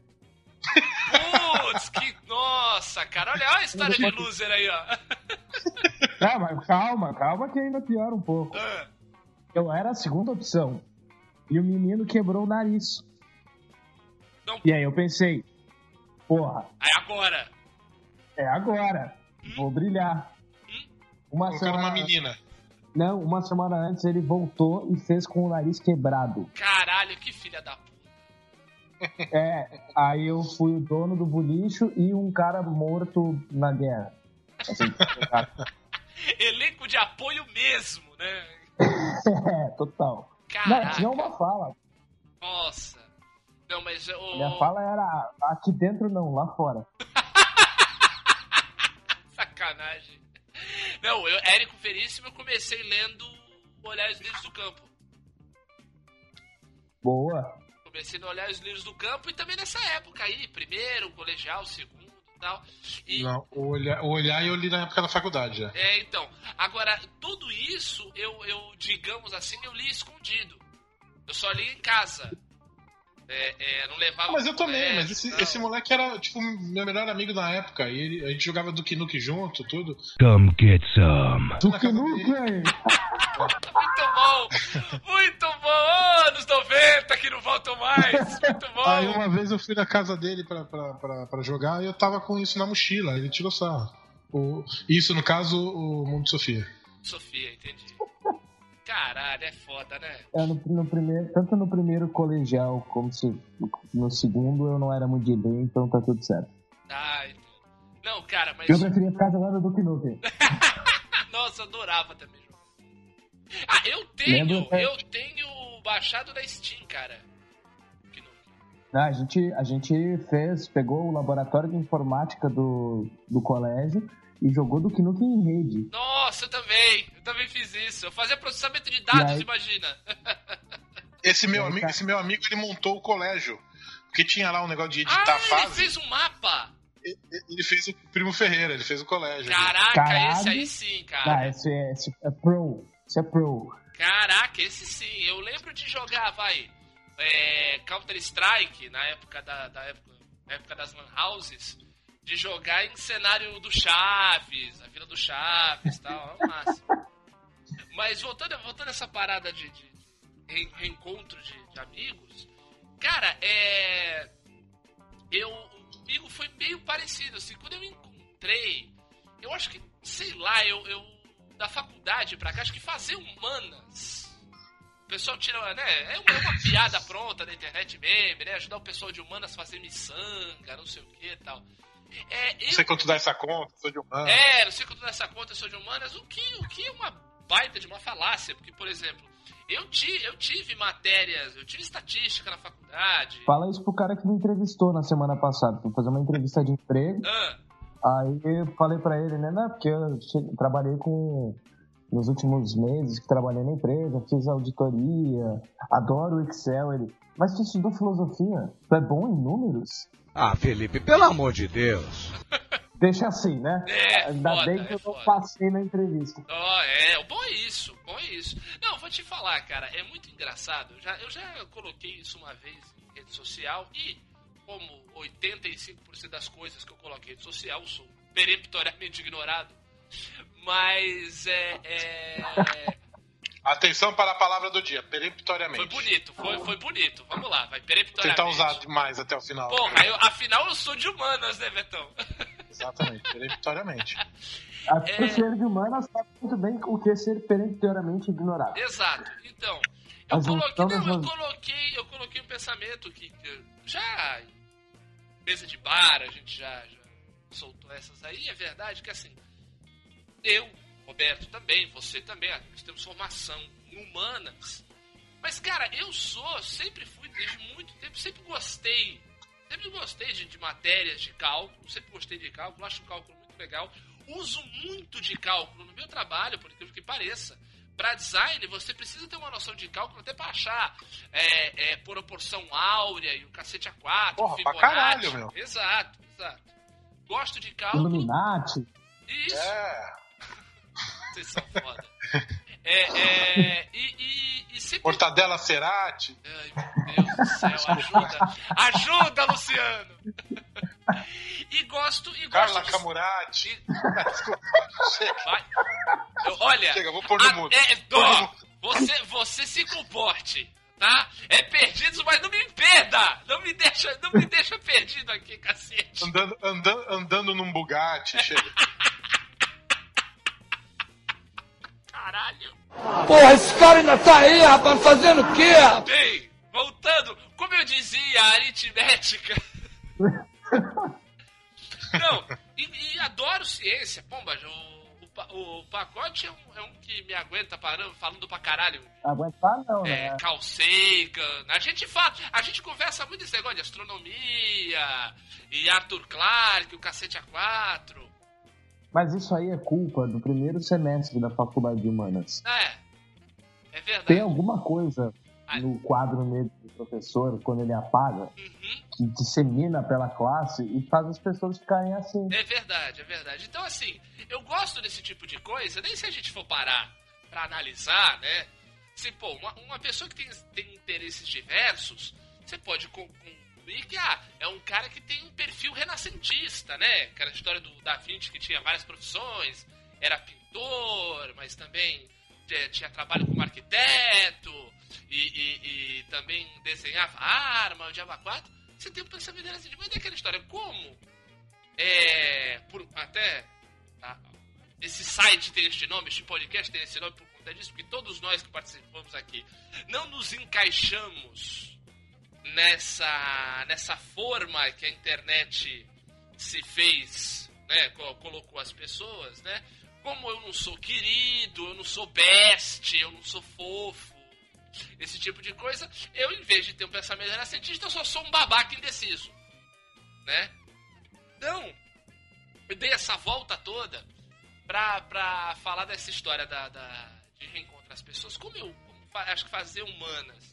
Putz, que. Nossa, cara. Olha, olha a história de loser aí, ó. Não, mas calma, calma que ainda piora um pouco. Ah, Eu era a segunda opção. E o menino quebrou o nariz. Não. E aí eu pensei, porra, Aí agora. é agora. Vou brilhar. Uma Colocaram semana, uma menina. Não, uma semana antes ele voltou e fez com o nariz quebrado. Caralho, que filha da puta. É, aí eu fui o dono do bolicho e um cara morto na guerra. Assim, Elenco de apoio mesmo, né? é, total. Não, Caraca. tinha uma fala. Nossa. Não, mas o. Minha fala era aqui dentro não, lá fora. Sacanagem. Não, eu, Érico Veríssimo, eu comecei lendo Olhar os Livros do Campo. Boa. Comecei a olhar os livros do campo e também nessa época aí, primeiro, colegial, segundo e tal. E, Não, o olhar, o olhar eu li na época da faculdade já. É, então. Agora, tudo isso, eu, eu, digamos assim, eu li escondido. Eu só li em casa. É, é, não levava. Mas eu também, colégio mas esse, esse moleque era, tipo, meu melhor amigo na época. E ele- a gente jogava Duke Nuke junto, tudo. Come get some. Nunca, hein? Muito bom! Muito bom! Anos 90 que não voltam mais! Muito bom! Aí uma vez eu fui na casa dele pra, pra, pra, pra jogar e eu tava com isso na mochila. Ele tirou sarro. O, isso, no caso, o Mundo de Sofia. Sofia, entendi. Caralho, é foda, né? É, no, no primeiro, tanto no primeiro colegial como se, no segundo eu não era muito de ler, então tá tudo certo. Ah. Não, cara, mas. Eu preferia ficar jogando do que Nukem. Nossa, eu adorava também jogar. Ah, eu tenho, Lembra- eu tenho baixado na Steam, cara. Ah, a, gente, a gente fez, pegou o laboratório de informática do, do colégio e jogou do Nukem em rede. Nossa, eu também. Eu também fiz isso. Eu fazia processamento de dados, aí? imagina. Esse meu, amigo, esse meu amigo, ele montou o colégio. Porque tinha lá um negócio de editar Ah, ele fase. fez um mapa. Ele fez o Primo Ferreira, ele fez o colégio. Caraca, Caralho. esse aí sim, Ah, cara. esse é, esse é pro. Esse é pro. Caraca, esse sim. Eu lembro de jogar, vai, é, Counter-Strike na época da, da época, na época das lan houses, de jogar em cenário do Chaves, a Vila do Chaves e tal, é o máximo. Mas voltando, voltando essa parada de, de re- reencontro de, de amigos, cara, é. Eu. Comigo foi meio parecido, assim, quando eu encontrei, eu acho que, sei lá, eu, eu da faculdade pra cá, acho que fazer humanas. O pessoal tira, né? É uma, é uma piada pronta na internet meme, né? Ajudar o pessoal de humanas a fazer miçanga, não sei o que e tal. É, eu, Não sei quanto dá essa conta, sou de humano. é, não sei quanto nessa conta eu sou de humanas, o que, o que é uma baita de uma falácia, porque, por exemplo, eu, ti, eu tive matérias, eu tive estatística na faculdade. Fala isso pro cara que me entrevistou na semana passada. Fui fazer uma entrevista de emprego. Ah, Aí eu falei pra ele, né? Não, porque eu che- trabalhei com. Nos últimos meses que trabalhei na empresa, fiz auditoria, adoro o Excel. Ele, mas tu estudou filosofia? Tu é bom em números? Ah, Felipe, pelo amor de Deus. Deixa assim, né? É, Ainda foda, bem que é eu não passei na entrevista. Ó, é, o bom é isso, o bom é isso. Não, vou te falar, cara, é muito engraçado. Eu já, eu já coloquei isso uma vez em rede social e, como 85% das coisas que eu coloquei em rede social, eu sou peremptoriamente ignorado. Mas é. é... Atenção para a palavra do dia, peremptoriamente. Foi bonito, foi, foi bonito. Vamos lá, vai, peremptoriamente. Tentar usar demais até o final. Porra, eu, afinal eu sou de humanas, né, Betão? Exatamente, peremptoriamente. Acho que o ser de humanas sabe muito bem o que é ser peremptoriamente ignorado. Exato. Então, eu As coloquei, então, não, eu coloquei, eu coloquei um pensamento que já mesa de bar a gente já, já soltou essas aí, é verdade que assim, eu, Roberto também, você também, ah, nós temos formação em humanas. Mas cara, eu sou, sempre fui desde muito tempo, sempre gostei, sempre gostei de, de matérias de cálculo, sempre gostei de cálculo, acho o cálculo muito legal. Uso muito de cálculo no meu trabalho, por incrível que pareça. Para design, você precisa ter uma noção de cálculo até para achar é, é, proporção áurea e o cacete A4, Porra, pra Fibonacci. caralho, meu. Exato, exato. Gosto de cálculo. Illuminati. Isso, É, vocês são foda. É, é, e, e, e sempre. mortadela cerati. Ai, meu Deus do céu, ajuda! Ajuda, Luciano! E gosto. E gosto Carla de- Camurati. e- Desculpa, chega, Vai. Eu- olha. chega, vou pôr no a- mundo. é, Pôr no mundo. você, você se comporte, tá? É perdido, mas não me impeda! Não me deixa, não me deixa perdido aqui, cacete. Andando, andando, andando num Bugatti, chega. Caralho. Porra, esse cara ainda tá aí, rapaz, fazendo o quê? rapaz? Bem, voltando, como eu dizia, a aritmética. Não, e, e adoro ciência. Pomba, o, o, o pacote é um, é um que me aguenta parando, falando pra caralho. Aguentar não, É, né? Sagan. A gente fala, a gente conversa muito esse negócio de astronomia e Arthur Clarke, o cacete A4. Mas isso aí é culpa do primeiro semestre da faculdade de humanas. É, é verdade. Tem alguma coisa Ai. no quadro negro do professor, quando ele apaga, Uhum. que dissemina pela classe e faz as pessoas ficarem assim. É verdade, é verdade. Então, assim, eu gosto desse tipo de coisa, nem se a gente for parar pra analisar, né? Se, pô, uma, uma pessoa que tem, tem interesses diversos, você pode con- concluir que, ah, é um cara que tem um perfil renascentista, né? Aquela história do Da Vinci que tinha várias profissões, era pintor, mas também tinha, tinha trabalho como arquiteto, e, e- e também desenhava arma, o Diaba 4. Você tem um pensamento renascentista, mas é aquela história, como é, por, até tá, esse site tem este nome, este podcast tem esse nome por conta disso, porque todos nós que participamos aqui não nos encaixamos nessa nessa forma que a internet se fez, né, co- colocou as pessoas, né? Como eu não sou querido, eu não sou best, eu não sou fofo, esse tipo de coisa, eu em vez de ter um pensamento renascentista, eu só sou um babaca indeciso, né? Então, eu dei essa volta toda pra, pra falar dessa história da, da- de reencontrar as pessoas. Como eu como acho que fazer humanas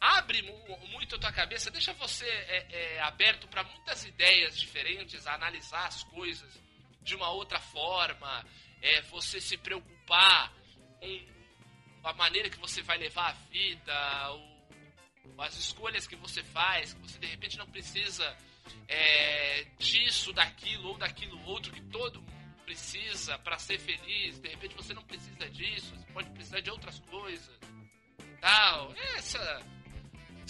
abre mu- muito a tua cabeça, deixa você é, é, aberto para muitas ideias diferentes, a analisar as coisas de uma outra forma, é, você se preocupar com a maneira que você vai levar a vida, o- as escolhas que você faz, que você de repente não precisa é, disso, daquilo ou daquilo outro que todo mundo precisa para ser feliz. De repente você não precisa disso, você pode precisar de outras coisas. Tal. Essa,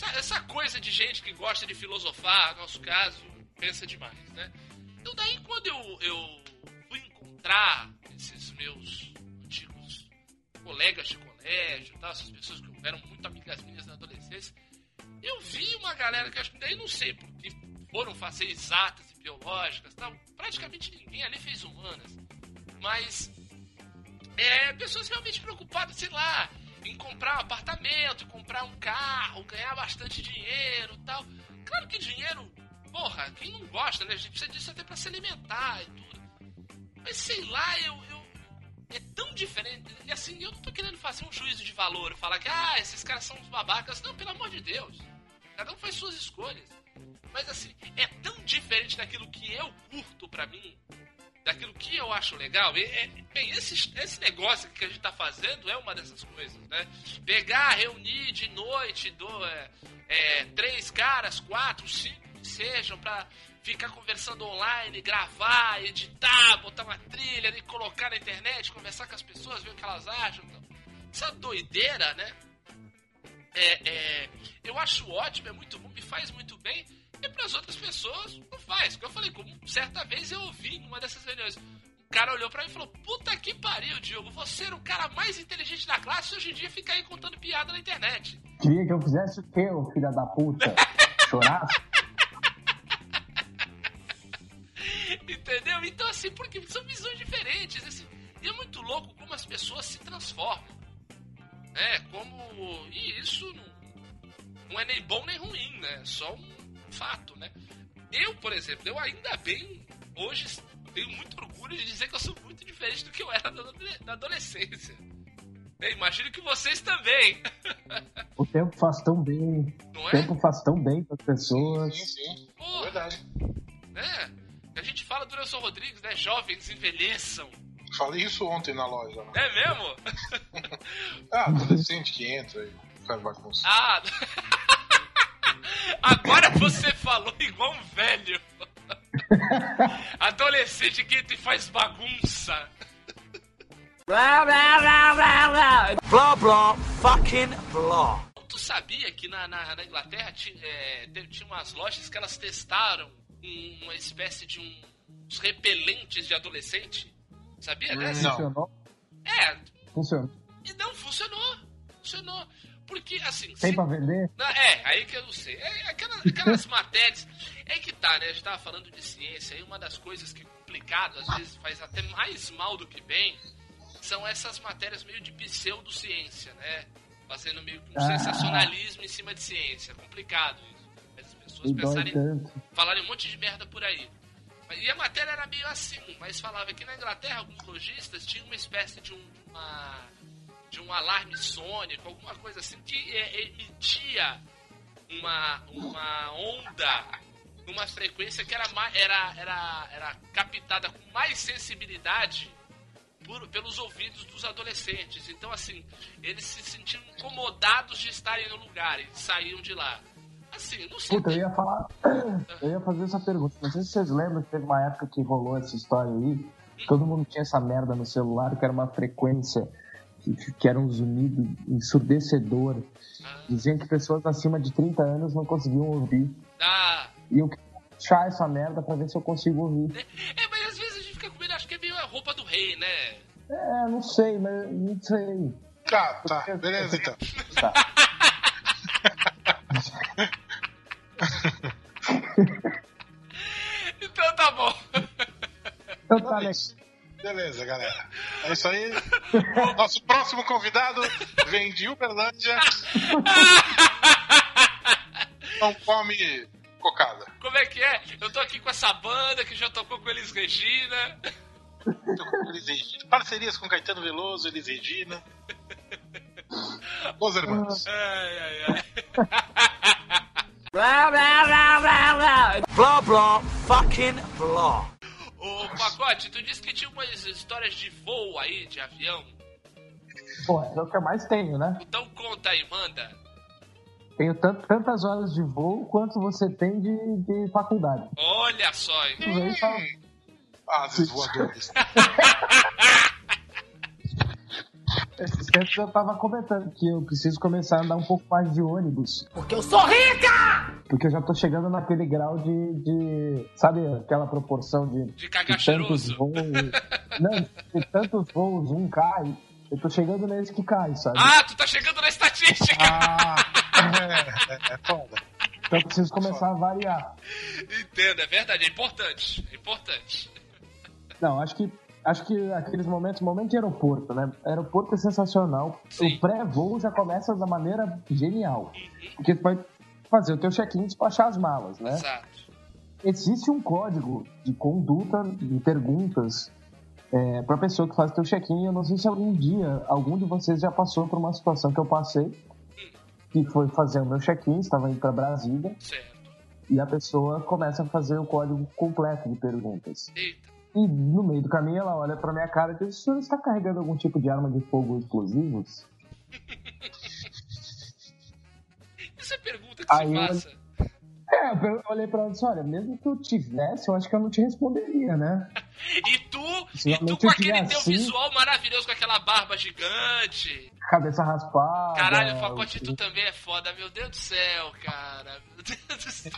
essa, coisa de gente que gosta de filosofar, no nosso caso, pensa demais, né? Então daí quando eu, eu fui encontrar esses meus antigos colegas de colégio, tal, essas pessoas que eram muito amigas minhas na adolescência, eu vi uma galera que acho que daí não sei, porque foram fazer exatas e biológicas, tal, praticamente ninguém ali fez humanas, mas é, pessoas realmente preocupadas, sei lá, em comprar um apartamento, comprar um carro, ganhar bastante dinheiro tal. Claro que dinheiro, porra, quem não gosta, né? A gente precisa disso até pra se alimentar e tudo. Mas sei lá, eu, eu. É tão diferente. E assim, eu não tô querendo fazer um juízo de valor, falar que, ah, esses caras são uns babacas. Não, pelo amor de Deus. Cada um faz suas escolhas. Mas assim, é tão diferente daquilo que eu curto pra mim, daquilo que eu acho legal. E, é, bem, esse, esse negócio que a gente tá fazendo é uma dessas coisas, né? Pegar, reunir de noite do, é, é, três caras, quatro, cinco, sejam, pra ficar conversando online, gravar, editar, botar uma trilha e colocar na internet, conversar com as pessoas, ver o que elas acham. Então, essa doideira, né? É, é, eu acho ótimo, é muito bom, me faz muito bem. E para as outras pessoas, não faz. Como eu falei, como certa vez eu ouvi numa dessas reuniões. O cara olhou pra mim e falou: Puta que pariu, Diogo, você era o cara mais inteligente da classe hoje em dia fica aí contando piada na internet. Queria que eu fizesse o quê, ô filha da puta? Chorasse? Entendeu? Então, assim, porque são visões diferentes. Assim, e é muito louco como as pessoas se transformam. É, como. E isso não, não é nem bom nem ruim, né? É só um fato, né? Eu, por exemplo, eu ainda bem hoje tenho muito orgulho de dizer que eu sou muito diferente do que eu era na adolescência. Eu imagino que vocês também. O tempo faz tão bem. Não O é? tempo faz tão bem para as pessoas. Sim, sim. Porra. É verdade. É. A gente fala do Nelson Rodrigues, né? Jovens envelheçam. Falei isso ontem na loja. Né? É mesmo? Ah, adolescente que entra e faz bagunça. Ah! Agora você falou igual um velho. Adolescente que entra e faz bagunça. Blah, blah, blah, blah, blah. Blah, blah, fucking blah. Tu sabia que na, na, na Inglaterra ti- é, teve- tinha umas lojas que elas testaram um- uma espécie de um, uns repelentes de adolescente? Sabia dessa? Não. Funcionou? É, Funcionou. e não funcionou. Funcionou. Porque, assim. Tem se- pra vender? Não, é, aí que eu não sei. É, aquelas, aquelas matérias. É que tá, né? A gente tava falando de ciência e uma das coisas que é complicado, às vezes faz até mais mal do que bem, são essas matérias meio de pseudociência, né? Fazendo meio que um Ah. sensacionalismo em cima de ciência. Complicado isso. As pessoas pensarem, falarem um monte de merda por aí. E a matéria era meio assim, mas falava que na Inglaterra alguns lojistas tinham uma espécie de um, de uma, de um alarme sônico, alguma coisa assim, que é, emitia uma, uma onda numa frequência que era, era, era, era captada com mais sensibilidade por- pelos ouvidos dos adolescentes. Então, assim, eles se sentiam incomodados de estarem no lugar e saíam de lá. Assim, não sei. Puta, eu ia falar. Eu ia fazer essa pergunta. Não sei se vocês lembram que teve uma época que rolou essa história aí. Todo mundo tinha essa merda no celular, que era uma frequência que, que era um zunido ensurdecedor. Diziam que pessoas acima de 30 anos não conseguiam ouvir. Ah, E eu queria achar essa merda pra ver se eu consigo ouvir. É, mas às vezes a gente fica com medo, acho que é meio a roupa do rei, né? É, não sei, mas não sei. Tá, tá. Beleza, então. Tá. Então tá bom. Então tá, né? Beleza, galera. É isso aí. Nosso próximo convidado vem de Uberlândia. Não come cocada. Como é que é? Eu tô aqui com essa banda que já tocou com eles Regina. Tô com Elis Regina. Parcerias com Caetano Veloso, Elis Regina. Os irmãos. Ai, ai, ai. Blah, blah, blah, blah, blah. Blah, blah, fucking blah. Ô, Pacote, tu disse que tinha umas histórias de voo aí, de avião. Pô, é o que eu mais tenho, né? Então conta aí, manda. Tenho tant- tantas horas de voo quanto você tem de, de faculdade. Olha só, hein? Isso aí tá- Ases voadores. Esses tempos eu tava comentando que eu preciso começar a andar um pouco mais de ônibus. Porque eu sou rica! Porque eu já tô chegando naquele grau de. de sabe aquela proporção de. De cagar de voos. Não, de tantos voos, um cai. Eu tô chegando nesse que cai, sabe? Ah, tu tá chegando na estatística. Ah, é, é, é foda. Então eu preciso começar a variar. Entendo, é verdade, é importante. É importante. Não, acho que. Acho que aqueles momentos, momento de aeroporto, né? Aeroporto é sensacional. Sim. O pré-voo já começa da maneira genial. Porque tu vai fazer o teu check-in e despachar as malas, né? Exato. Existe um código de conduta de perguntas é, para pessoa que faz o teu check-in. Eu não sei se algum dia algum de vocês já passou por uma situação que eu passei, que foi fazer o meu check-in, estava indo para Brasília, Certo. e a pessoa começa a fazer o código completo de perguntas. Eita. E no meio do caminho ela olha pra minha cara e diz: O senhor está carregando algum tipo de arma de fogo explosivos? Isso é pergunta que Aí se eu- faça. É, eu olhei pra ela e disse, olha, mesmo que eu tivesse, eu acho que eu não te responderia, né? E tu, Se e tu com aquele teu assim- visual maravilhoso, com aquela barba gigante. Cabeça raspada. Caralho, Facote, tu também é foda, meu Deus do céu, cara. Meu Deus do céu.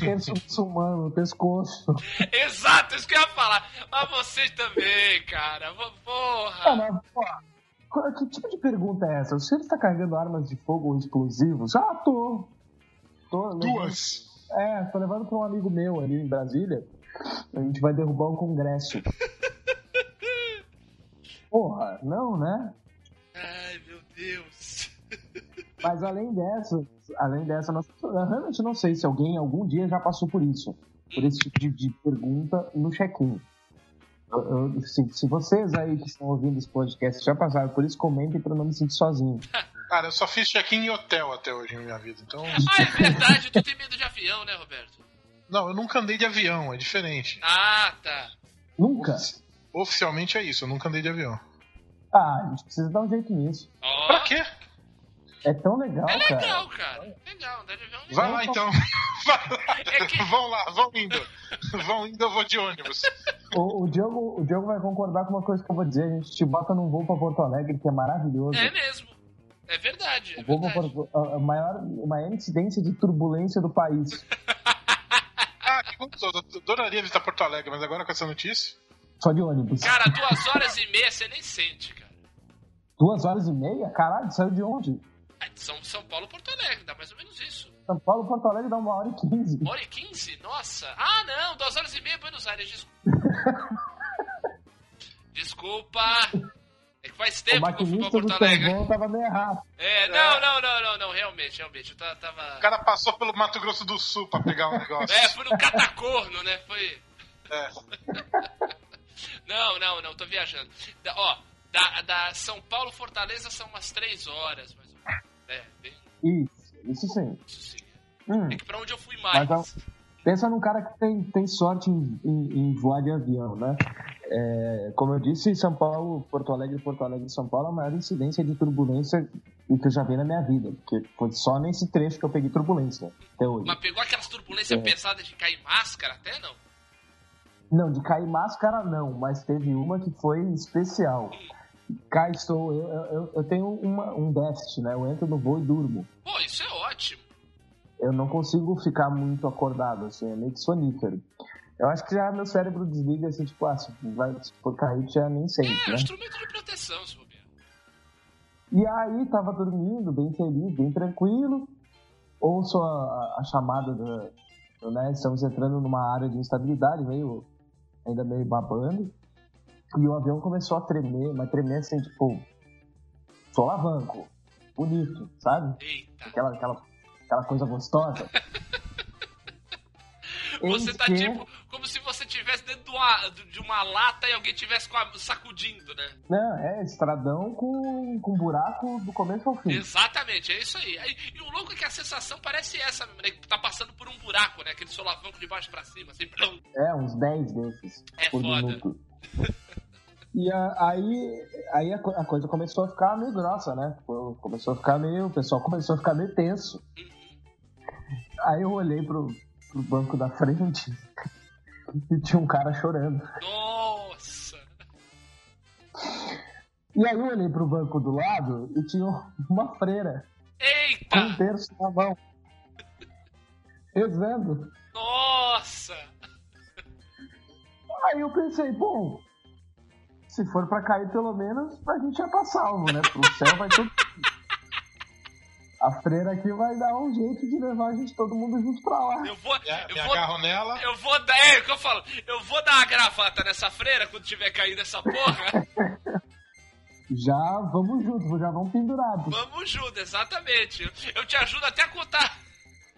Terço muçulmano no pescoço. Exato, isso que eu ia falar. Mas vocês também, cara. Vo- Ah, Porra. mas, qual- que tipo de pergunta é essa? O senhor está carregando armas de fogo ou explosivos? Ah, tô. Tô levando- Duas. É, tô levando pra um amigo meu ali em Brasília. A gente vai derrubar o Congresso. Porra, não, né? Ai, meu Deus. Mas além dessa, além dessa, nós- eu realmente não sei se alguém algum dia já passou por isso. Por esse tipo de, de pergunta no check-in. Se, se vocês aí que estão ouvindo esse podcast já passaram por isso, comentem pra eu não me sentir sozinho. Cara, eu só fiz check-in em hotel até hoje na minha vida. Então. Ah, é verdade, tu tem medo de avião, né, Roberto? Não, eu nunca andei de avião, é diferente. Ah, tá. Nunca? Oficialmente é isso, eu nunca andei de avião. Ah, a gente precisa dar um jeito nisso. Ó, Pra quê? É tão legal, é cara. legal, cara. Legal, andar de avião é Vai legal. lá então. Vai lá. É que- Vão lá, vão indo. Vão indo, eu vou de ônibus. O, o, Diogo, o Diogo vai concordar com uma coisa que eu vou dizer. A gente te bota num voo pra Porto Alegre, que é maravilhoso. É mesmo. É verdade, é O voo pra verdade. Porto, a, a maior, a maior incidência de turbulência do país. Ah, que gostoso. Eu Adoraria visitar Porto Alegre, mas agora com essa notícia. Só de ônibus. Cara, duas horas e meia você nem sente, cara. Duas horas e meia? Caralho, saiu de onde? De São, São Paulo, Porto Alegre, dá mais ou menos isso. São Paulo, Porto Alegre dá uma hora e quinze. Uma hora e quinze? Nossa. Ah, não, duas horas e meia, Buenos Aires, desculpa. desculpa. É que faz O tempo que eu fui pra Porto Alegre. Trovão tava meio errado. É, não, não, não, não, não, realmente, realmente. Eu ta- tava. O cara passou pelo Mato Grosso do Sul pra pegar o negócio. É, fui no Catacorno, né? Foi. É. Não, não, não, tô viajando. Da- ó, da, da São Paulo Fortaleza são umas três horas, mais É, bem Isso, isso sim. isso sim. Hum, É que pra onde eu fui mais. Mas, pensa num cara que tem, tem sorte em, em- em voar de avião, né? É, como eu disse, São Paulo, Porto Alegre, Porto Alegre, São Paulo, é a maior incidência de turbulência que eu já vi na minha vida. Porque foi só nesse trecho que eu peguei turbulência até hoje. Mas pegou aquelas turbulências É. pesadas de cair máscara até, não? Não, de cair máscara não, mas teve uma que foi especial. Cá estou, eu, eu- eu, tenho uma- um déficit, né? Eu entro no voo e durmo. Pô, isso é ótimo. Eu não consigo ficar muito acordado, assim, é meio que sonífero. Eu acho que já meu cérebro desliga, assim, tipo, ah, se, vai, se for cair, já nem É, sente, é um né? instrumento de proteção, se bobear. E aí, tava dormindo, bem feliz, bem tranquilo. Ouço a, a chamada da. Né, estamos entrando numa área de instabilidade, meio. ainda meio babando. E o avião começou a tremer, mas tremer assim, tipo. Solavanco. Bonito, sabe? Eita. Aquela, aquela, aquela coisa gostosa. Você tá que- tipo como se você tivesse dentro de uma, de uma lata e alguém tivesse sacudindo, né? Não, é estradão com, com buraco do começo ao fim. Exatamente, é isso aí. Aí- E o louco é que a sensação parece essa, né? Tá passando por um buraco, né? Aquele solavanco de baixo pra cima, assim, plum. É, uns 10 desses É por foda. minuto. E a- aí, aí a, a coisa começou a ficar meio grossa, né? Tipo, Começou a ficar meio. O pessoal começou a ficar meio tenso. Aí eu olhei pro, pro banco da frente e tinha um cara chorando. Nossa! E aí eu olhei pro banco do lado e tinha uma freira com um Eita! terço na mão. Rezando. Nossa! Aí eu pensei, bom, se for pra cair pelo menos, a gente já tá salvo, né? Pro céu vai tudo. A freira aqui vai dar um jeito de levar a gente todo mundo junto pra lá. Eu vou. Me Eu vou, agarro nela. eu vou dar. É o que eu falo. Eu vou dar a gravata nessa freira quando tiver caído essa porra. Já vamos juntos, já vamos pendurados. Vamos junto, exatamente. Eu, eu te ajudo até a contar.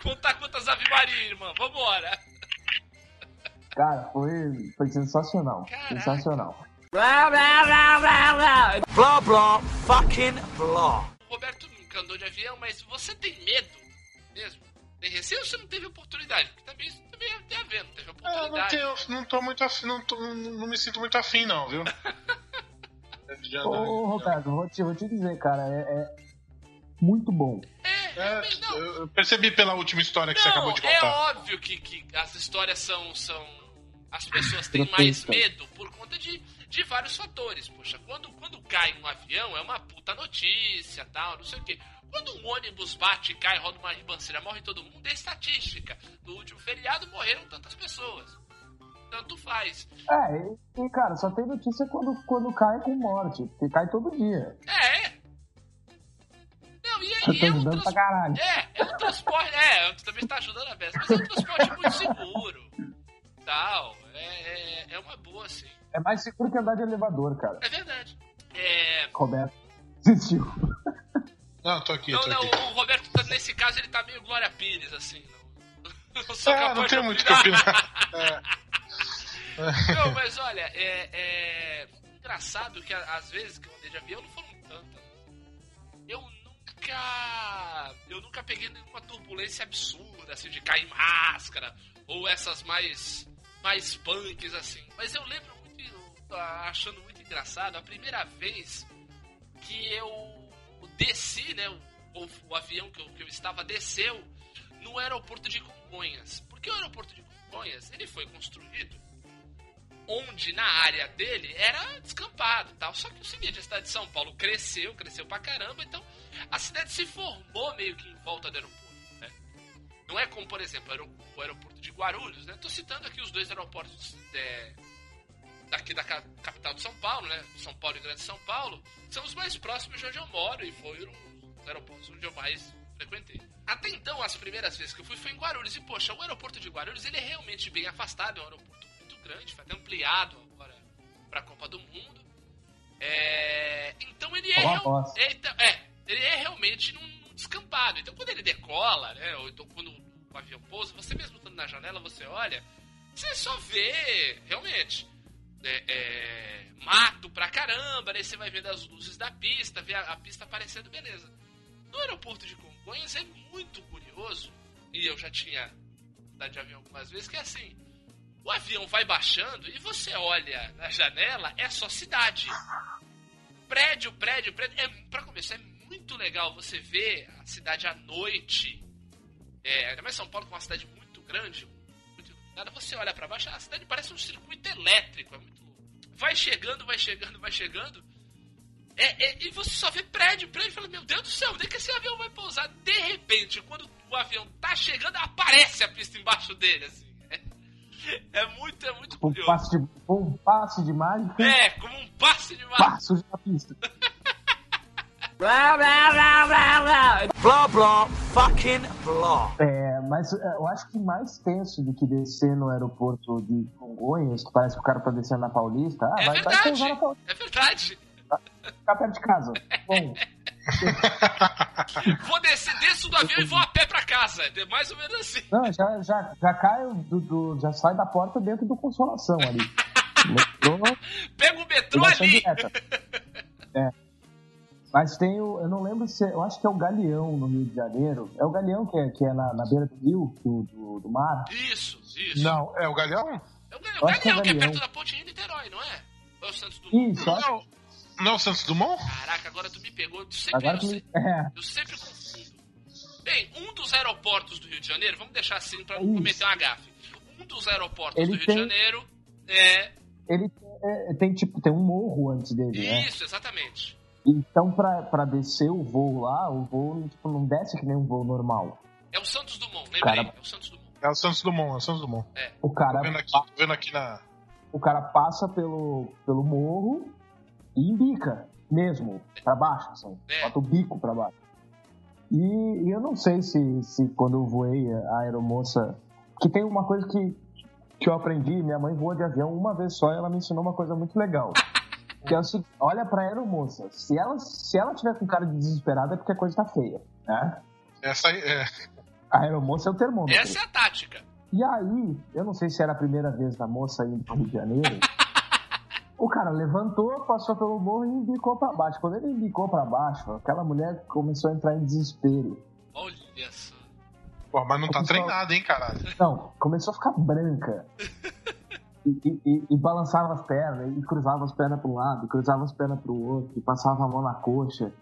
Contar quantas Ave Maria, irmão. Vambora. Cara, foi, foi sensacional. Caraca. Sensacional. Blah, blah, blah, blah, blah. Blah, blah, fucking blah. O Roberto nunca andou de avião, mas você tem medo mesmo? Tem receio ou você não teve oportunidade? Porque também isso também tem a ver, não teve É, não, oportunidade. tenho, não tô muito afim, não, tô- não me sinto muito afim, não, viu? Ô, Roberto, vou te, vou te dizer, cara, é, é muito bom. É, É, eu percebi pela última história que você acabou de é contar. óbvio que, que as histórias são, são. As pessoas têm mais medo por conta de, de vários fatores. Poxa, quando, quando cai um avião é uma puta notícia, tal, não sei o quê. Quando um ônibus bate, cai, roda uma ribanceira, morre todo mundo, é estatística. No último feriado morreram tantas pessoas. Tanto faz. É, e, cara, só tem notícia quando, quando cai com morte, porque cai todo dia. É. Não, e, e tô é um trans- caralho. É, é um transporte. É, tu também tá ajudando a peça, mas é um transporte muito seguro. Tal. É, é, é uma boa, sim. É mais seguro que andar de elevador, cara. É verdade. É. Roberto desistiu. Não, tô aqui, Não, tô não, aqui. o Roberto, tá- nesse caso, ele tá meio Glória Pires, assim. Não, não É, capaz não de tem muito que opinar. É. Não, mas olha, é, é engraçado que às vezes que eu andei de avião não foram tantas. Eu nunca. Eu nunca peguei nenhuma turbulência absurda, assim, de cair máscara, ou essas mais. mais punks, assim. Mas eu lembro achando muito engraçado, a primeira vez que eu desci, né? O, o avião que eu, que eu estava desceu no aeroporto de Congonhas. Porque o aeroporto de Congonhas, ele foi construído onde na área dele era descampado tal. Só que o seguinte, a cidade de São Paulo cresceu, cresceu pra caramba, então a cidade se formou meio que em volta do aeroporto, né? Não é como, por exemplo, o aeroporto de Guarulhos, né? Tô citando aqui os dois aeroportos é, daqui da ca- capital de São Paulo, né? São Paulo e Grande São Paulo, são os mais próximos de onde eu moro e foram os aeroportos onde eu mais frequentei. Até então, as primeiras vezes que eu fui foi em Guarulhos. E, poxa, o aeroporto de Guarulhos, ele é realmente bem afastado, é um aeroporto muito grande, foi até ampliado agora pra Copa do Mundo. É, Então ele é, real- é, então- é, ele é realmente num, num descampado. Então quando ele decola, né? Ou então quando o avião pousa, você mesmo estando na janela, você olha, você só vê realmente é, é, mato pra caramba, né? Você vai vendo as luzes da pista, vê a, a pista aparecendo, beleza. No aeroporto de Congonhas é muito curioso, e eu já tinha andado de avião algumas vezes, que é assim, o avião vai baixando e você olha na janela, é só cidade. Prédio, prédio, prédio. É, pra começar, é muito legal você ver a cidade à noite. É, ainda mais São Paulo, que é uma cidade muito grande, muito iluminada. Você olha pra baixo, a cidade parece um circuito elétrico, é muito. Vai chegando, vai chegando, vai chegando. É, é, e você só vê prédio, prédio, e fala, meu Deus do céu, onde é que esse avião vai pousar? De repente, quando o avião tá chegando, aparece a pista embaixo dele, assim. É, é muito, é muito Um curioso. passe de, um passe de mágica. É, como um passe de mágica. Surge na pista. Blah, blah, blah, blah, blah. Blah, blah, fucking blah. É, mas é, eu acho que mais tenso do que descer no aeroporto de Congonhas, que parece que o cara tá descendo na Paulista, ah, É vai, vai verdade. pousar na Paulista, É verdade. ficar perto de casa. Bom, Vou descer, desço do avião e vou a pé pra casa. É mais ou menos assim. não, já, já, já cai do, do- já sai da porta dentro do Consolação ali. Metrô, Pega o metrô ali. É. Mas tem o. Eu não lembro se. Eu acho que é o Galeão no Rio de Janeiro. É o Galeão que é, que é na, na beira do rio, do, do, do mar. Isso, isso. Não, é o Galeão? É o Galeão, Eu acho que é o Galeão, que é Galeão. perto da ponte Rio-Niterói, não é? Ou é o Santos Dumont? Isso, acho Não, não é o Santos Dumont? Caraca, agora tu me pegou. Eu sempre, Agora eu, que. se- É, eu sempre confundo. Bem, um dos aeroportos do Rio de Janeiro, vamos deixar assim pra não cometer uma gafe. Um dos aeroportos Ele do Rio tem- de Janeiro é. ele é, tem tipo, tem um morro antes dele, né? Isso, exatamente. Então, pra, pra descer o voo lá, o voo tipo, não desce que nem um voo normal. É o Santos Dumont, lembrei. Cara- É o Santos Dumont. É o Santos Dumont, é o Santos Dumont. O cara, Tô vendo aqui, tô vendo aqui na. o cara passa pelo, pelo morro e embica mesmo, pra baixo, assim. É. Bota o bico pra baixo. E, e eu não sei se, se quando eu voei a aeromoça. Que tem uma coisa que, que eu aprendi, minha mãe voa de avião uma vez só e ela me ensinou uma coisa muito legal. Que é o seguinte, olha pra aeromoça. Se ela, se ela tiver com cara de desesperada é porque a coisa tá feia, né? Essa aí, é. A aeromoça é o termômetro. Essa é a tática. E aí, eu não sei se era a primeira vez da moça indo pro Rio de Janeiro. o cara levantou, passou pelo morro e embicou pra baixo. Quando ele embicou pra baixo, aquela mulher começou a entrar em desespero. Olha só. Pô, mas não tá Pessoal- treinado, hein, caralho? Não, começou a ficar branca. E, e- e- balançava as pernas, e cruzava as pernas para um lado, cruzava as pernas para o outro, e passava a mão na coxa.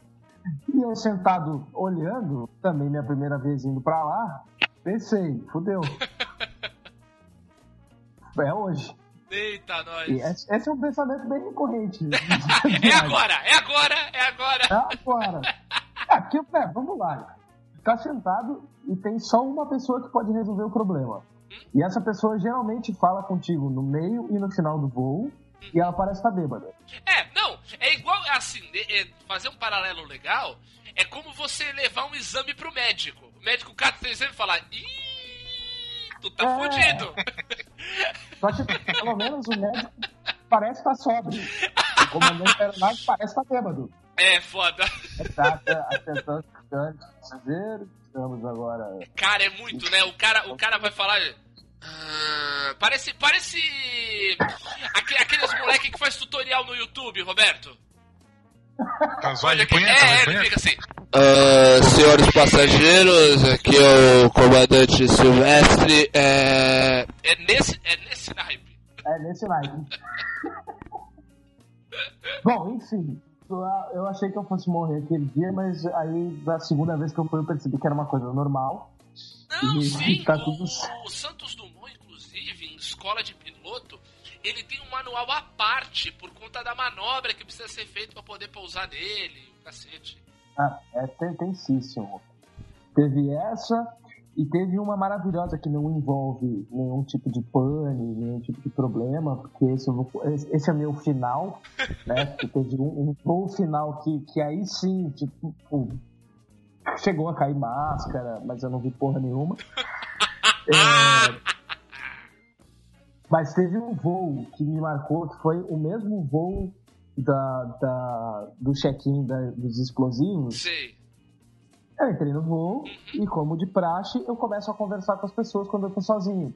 E eu sentado olhando, também minha primeira vez indo pra lá, pensei, fudeu. É hoje. Eita, nós. Esse, esse é um pensamento bem recorrente. É agora, é agora, é agora. É agora. Porque, é, vamos lá. Ficar sentado e tem só uma pessoa que pode resolver o problema. E essa pessoa geralmente fala contigo no meio e no final do voo e ela parece estar bêbada. É, não, é igual, assim, é- é- fazer um paralelo legal é como você levar um exame pro médico. O médico cata seu exame e fala, ih, tu tá É. fudido. Só que pelo menos o médico parece estar sóbrio. O comandante aeronave parece estar bêbado. É, foda. Exata, atenção, estudantes, passageiros, estamos agora. Cara, é muito, né? O cara, o cara vai falar. "Ah, parece. Parece. aque- aqueles moleque que faz tutorial no YouTube, Roberto. Casual Olha de aqui. punheta, É, de ele fica assim. Ah, senhores passageiros, aqui é o comandante Silvestre. É... É nesse, é nesse naipe. É nesse naipe. Bom, enfim. Eu, achei que eu fosse morrer aquele dia, mas aí da segunda vez que eu fui eu percebi que era uma coisa normal. Não, E sim. tá tudo o, o Santos Dumont, inclusive, em escola de piloto, ele tem um manual à parte por conta da manobra que precisa ser feita pra poder pousar nele, o cacete. Ah, é tensíssimo. Teve essa e teve uma maravilhosa que não envolve nenhum tipo de pane, nenhum tipo de problema, porque esse, vou- esse- é meu final, né? Porque teve um, um voo final que, que aí sim, tipo, chegou a cair máscara, mas eu não vi porra nenhuma. É, mas teve um voo que me marcou, que foi o mesmo voo da, da- do check-in dos explosivos. Sei. Eu entrei no voo e, como de praxe, eu começo a conversar com as pessoas quando eu tô sozinho.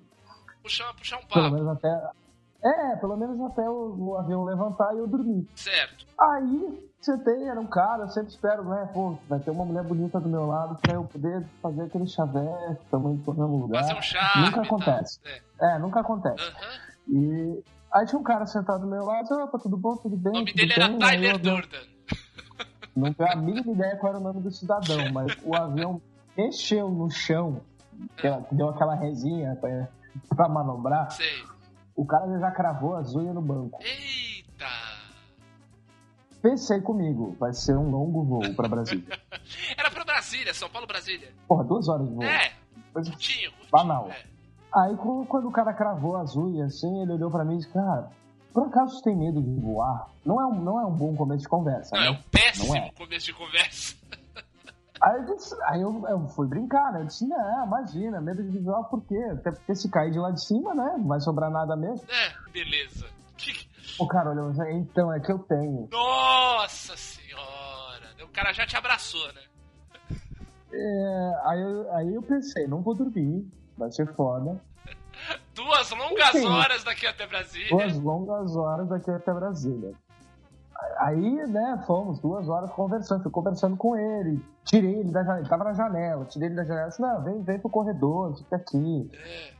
Puxar, puxar um Pelo papo. menos até. É, pelo menos até o, avião levantar e eu dormir. Certo. Aí, sentei, era um cara, eu sempre espero, né? Pô, vai ter uma mulher bonita do meu lado pra eu poder fazer aquele chaveco, também no mesmo lugar. Fazer um charme. Nunca acontece. É. É, nunca acontece. Aham. E aí tinha um cara sentado do meu lado, opa, tudo bom, tudo bem? O nome tudo dele bem? era Tyler Durden. Não tenho a mínima ideia qual era o nome do cidadão, mas o avião mexeu no chão, deu, aquela resinha pra, pra manobrar. Sei. O cara já cravou as unhas no banco. Eita. Pensei comigo, vai ser um longo voo pra Brasília. Era pra Brasília, São Paulo, Brasília. Porra, duas horas de voo. É, Coisa curtinho, curtinho. banal. É. Aí quando quando o cara cravou as unhas, assim, ele olhou pra mim e disse, cara, por acaso você tem medo de voar? Não é um, não é um bom começo de conversa, Não, é né? um péssimo é. começo de conversa. Aí, eu, disse, aí eu, eu fui brincar, né? Eu disse, não, imagina, medo de voar por quê? Até porque se cair de lá de cima, né? Não vai sobrar nada mesmo. É, beleza. O cara olhou, então é que eu tenho. Nossa senhora. O cara já te abraçou, né? É, aí, eu, aí eu pensei, não vou dormir, vai ser foda. Duas longas Enfim. horas daqui até Brasília. Duas longas horas daqui até Brasília. Aí, né, fomos duas horas conversando, fui conversando com ele, tirei ele da janela, ele tava na janela, tirei ele da janela, disse, não, vem, vem pro corredor, fica aqui. É.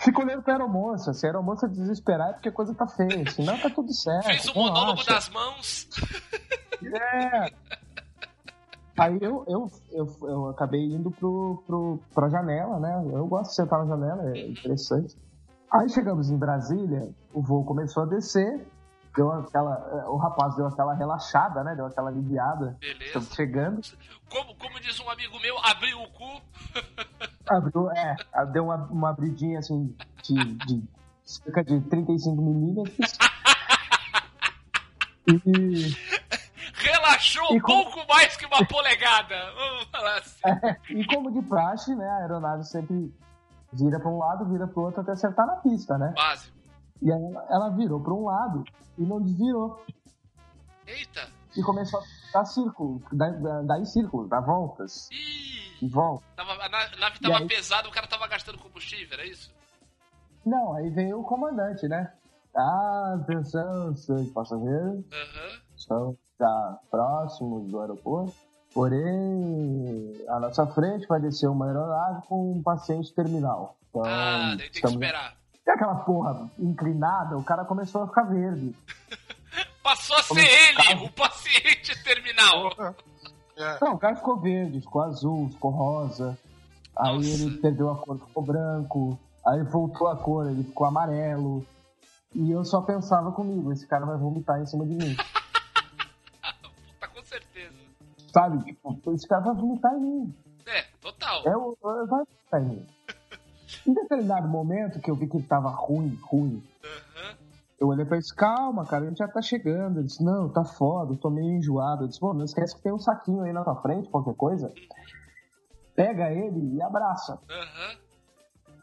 Fica olhando pra aeromoça, se a aeromoça desesperar é porque a coisa tá feia, senão tá tudo certo. Fez o monólogo relaxa. das mãos. É. Aí eu, eu, eu, eu acabei indo pro, pro, pra janela, né? Eu gosto de sentar na janela, é interessante. Aí chegamos em Brasília, o voo começou a descer, deu aquela, o rapaz deu aquela relaxada, né? Deu aquela aliviada. Beleza. Estamos chegando. Como, como diz um amigo meu, abriu o cu. Abriu, é, deu uma, uma abridinha assim de, de cerca de 35 milímetros. E, Relaxou um como- pouco mais que uma polegada. Vamos falar assim. e como de praxe, né? A aeronave sempre vira para um lado, vira para o outro até acertar na pista, né? Básico. E aí ela, ela virou para um lado e não desvirou. Eita. E começou a dar círculos, dar, em círculos, dar voltas. Ih, E volta. tava, a na- nave tava aí? pesada, o cara tava gastando combustível, era isso? Não, aí veio o comandante, né? Ah, atenção, senhores passageiros, Aham. estamos já próximos do aeroporto. Porém, à nossa frente vai descer uma aeronave com um paciente terminal. Então, Ah, daí tem que esperar. E aquela porra inclinada, o cara começou a ficar verde. Passou a ser Como- ele, o paciente terminal. Não, o cara ficou verde, ficou azul, ficou rosa. Aí Nossa. ele perdeu a cor, ficou branco. Aí voltou a cor, ele ficou amarelo. E eu só pensava comigo, esse cara vai vomitar em cima de mim. Sabe? Tipo, esse cara vai vomitar em mim. É, total. É vai vomitar em mim. Em determinado momento que eu vi que ele tava ruim, ruim, Aham. eu olhei pra ele calma, cara, a gente já tá chegando. Ele disse, não, tá foda, eu tô meio enjoado. Eu disse, pô, não esquece que tem um saquinho aí na tua frente, qualquer coisa. Pega ele e abraça. Aham.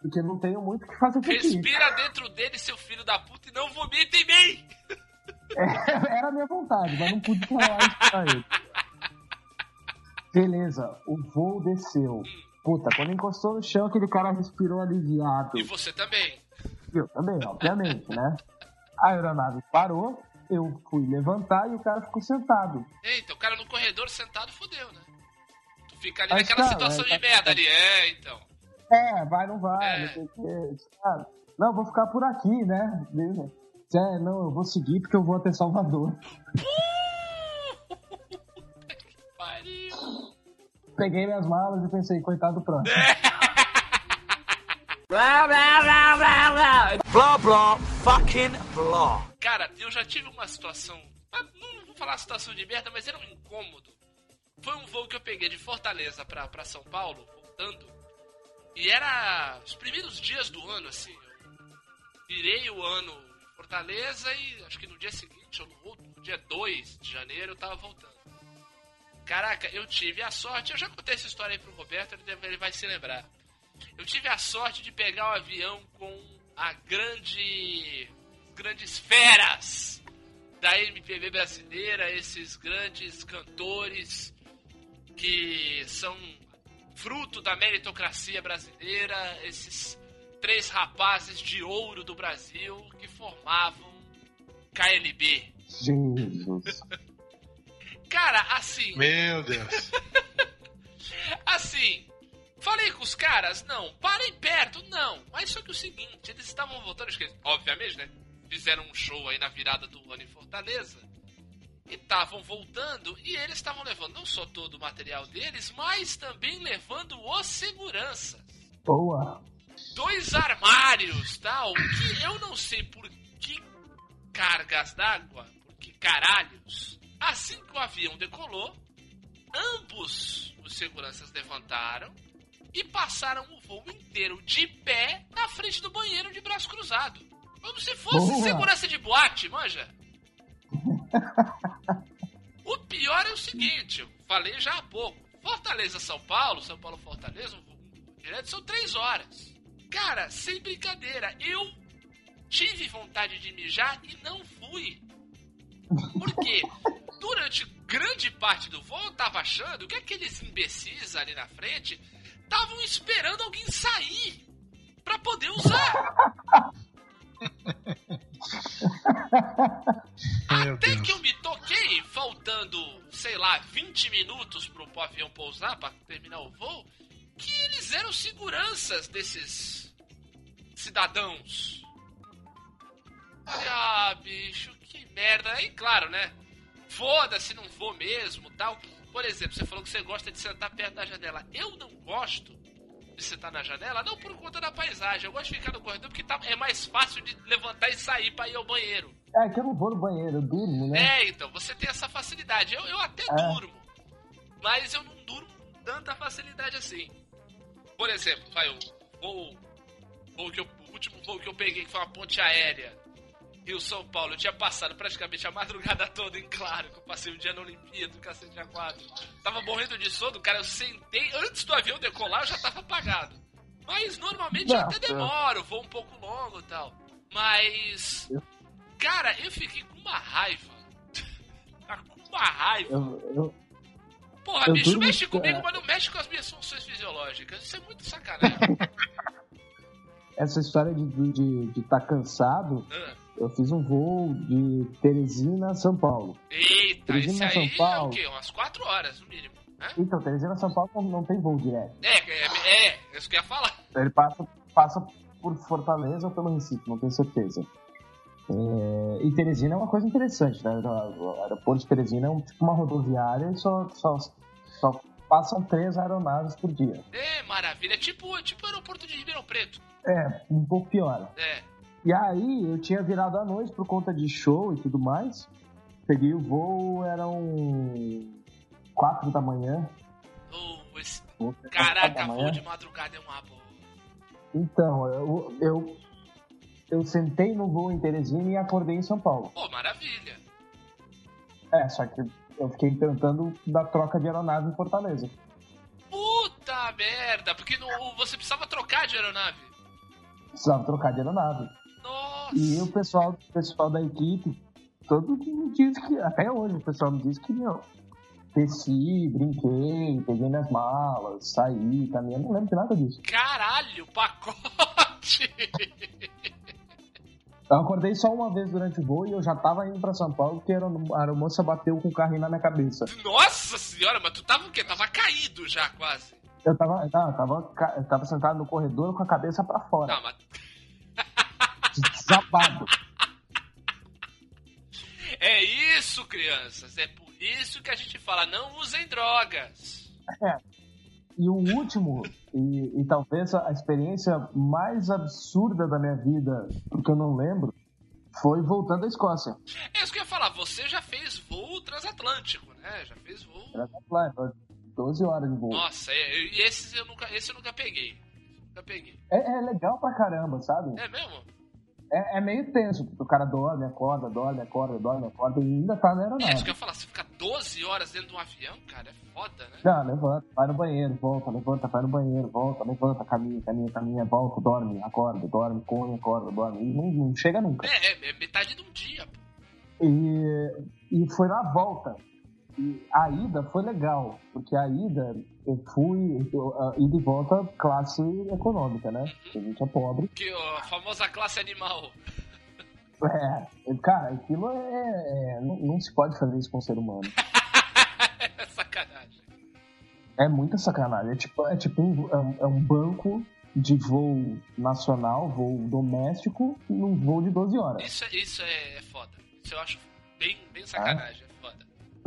Porque não tenho muito o que fazer com. Respira dentro dele, seu filho da puta, e não vomita em mim! Era a minha vontade, mas não pude falar isso pra ele. Beleza, o voo desceu. Puta, quando encostou no chão, aquele cara respirou aliviado. E você também. Eu também, obviamente, né? A aeronave parou, eu fui levantar e o cara ficou sentado. Eita, o cara no corredor sentado fodeu, né? Tu fica ali Mas, naquela cara, situação é, de tá- merda ali. É, então. É, vai, não vai, É. não. Cara, não, vou ficar por aqui, né? Beleza. É, não, eu vou seguir porque eu vou até Salvador. Peguei minhas malas e pensei, coitado do próximo. Blah, blah, blah, blah, blah. Blah, blah, fucking blah. Cara, eu já tive uma situação. ah, Não vou falar situação de merda, mas era um incômodo. Foi um voo que eu peguei de Fortaleza pra, pra São Paulo, voltando. E era os primeiros dias do ano, assim. Eu virei o ano em Fortaleza e acho que no dia seguinte, ou no outro, no dia 2 de janeiro, eu tava voltando. Caraca, eu tive a sorte, eu já contei essa história aí pro Roberto, ele, vai se lembrar. Eu tive a sorte de pegar o avião com a grande. grandes feras da MPB brasileira, esses grandes cantores que são fruto da meritocracia brasileira, esses três rapazes de ouro do Brasil que formavam KLB. Jesus. Cara, assim. Meu Deus. Assim, falei com os caras, não, parem perto, não. Mas só que o seguinte, eles estavam voltando, acho que, obviamente, né? Fizeram um show aí na virada do ano em Fortaleza. E estavam voltando e eles estavam levando não só todo o material deles, mas também levando os seguranças. Boa. Dois armários, tal, que eu não sei por que cargas d'água, por que caralhos. Assim que o avião decolou, ambos os seguranças levantaram e passaram o voo inteiro de pé na frente do banheiro de braço cruzado. Como se fosse Boa. segurança de boate, manja? o pior é o seguinte, eu falei já há pouco. Fortaleza, São Paulo, São Paulo, Fortaleza, um voo direto são três horas. Cara, sem brincadeira, eu tive vontade de mijar e não fui. Porque durante grande parte do voo eu tava achando que aqueles imbecis ali na frente estavam esperando alguém sair pra poder usar. Até que eu me toquei, faltando, sei lá, 20 minutos pro avião pousar pra terminar o voo, que eles eram seguranças desses cidadãos. Ah, bicho, que merda. Aí, claro, né? Foda-se, não vou mesmo, tal. Por exemplo, você falou que você gosta de sentar perto da janela. Eu não gosto de sentar na janela, não por conta da paisagem. Eu gosto de ficar no corredor porque tá- é mais fácil de levantar e sair pra ir ao banheiro. É que eu não vou no banheiro, eu durmo, né? É, então, você tem essa facilidade. Eu, eu até É. durmo, mas eu não durmo com tanta facilidade assim. Por exemplo, vai, o voo, voo que eu- o último voo que eu peguei, que foi uma ponte aérea, Rio-São Paulo, eu tinha passado praticamente a madrugada toda em claro, que eu passei o dia na Olimpíada, do cacete a quatro. Tava morrendo de sono, cara, eu sentei, antes do avião decolar, eu já tava apagado. Mas normalmente eu até demoro, vou um pouco longo e tal. Mas, cara, eu fiquei com uma raiva. Tá com uma raiva. Eu, eu, Porra, Eu bicho, mexe comigo, mas não mexe com as minhas funções fisiológicas. Isso é muito sacanagem. essa história de estar de, de tá cansado, Ah, eu fiz um voo de Teresina a São Paulo. Eita, Teresina, esse São aí é o Paulo. quê? Umas 4 horas, no mínimo. né? Então, Teresina a São Paulo não- tem voo direto. É, é, é, é isso que eu ia falar. Ele passa, passa por Fortaleza ou pelo Recife, não tenho certeza. É, e Teresina é uma coisa interessante, né? O aeroporto de Teresina é um, tipo uma rodoviária e só, só Só passam três aeronaves por dia. É, maravilha. É tipo, tipo o aeroporto de Ribeirão Preto. É, um pouco pior. É. E aí eu tinha virado à noite por conta de show e tudo mais. Peguei o voo, eram quatro da manhã. Oh, esse... Caraca, voo de madrugada é uma boa. Então, eu, eu, eu sentei no voo em Teresina e acordei em São Paulo. Pô, maravilha. É, só que eu fiquei tentando da troca de aeronave em Fortaleza. Puta merda, porque no- você precisava trocar de aeronave. Precisava trocar de aeronave. Nossa. E o pessoal, o pessoal da equipe, todo me diz que, até hoje, o pessoal me diz que, meu, desci, brinquei, peguei minhas malas, saí, caminhei, não lembro de nada disso. Caralho, pacote. Eu acordei só uma vez durante o voo e eu já tava indo pra São Paulo porque a aeromo- a aeromoça bateu com o carrinho na minha cabeça. Nossa senhora, mas tu tava o quê? Tava caído já, quase. Eu tava, não, eu tava, eu tava sentado no corredor com a cabeça pra fora, Não, mas desabado. é isso, crianças. É por isso que a gente fala, não usem drogas. E o último, e, e talvez a experiência mais absurda da minha vida, porque eu não lembro, foi voltando à Escócia. É isso que eu ia falar, você já fez voo transatlântico, né? Já fez voo. Lá, 12 horas de voo. Nossa, é, e esses eu nunca, esse eu nunca peguei. Nunca peguei. É, é legal pra caramba, sabe? É mesmo? É, é meio tenso, porque o cara dorme, acorda, dorme, acorda, dorme, acorda e ainda tá na É isso que eu aeronave. ia falar, você ficar 12 horas dentro de um avião, cara, é foda, né? Não, levanta, vai no banheiro, volta, levanta, vai no banheiro, volta, levanta, caminha, caminha, caminha, volta, dorme, acorda, dorme, come, acorda, dorme. E não, não chega nunca. É, é, é metade de um dia, pô. E, e foi na volta. E a ida foi legal, porque a ida eu fui, eu, a ida e volta classe econômica, né? A gente é pobre. Que ó, a famosa classe animal. É, cara, aquilo é. é- não, não se pode fazer isso com o ser humano. É sacanagem. É muita sacanagem. É tipo, é tipo um, é um- é um banco de voo nacional, voo doméstico, num voo de 12 horas. Isso, é- isso é, foda. Isso eu acho bem, bem sacanagem.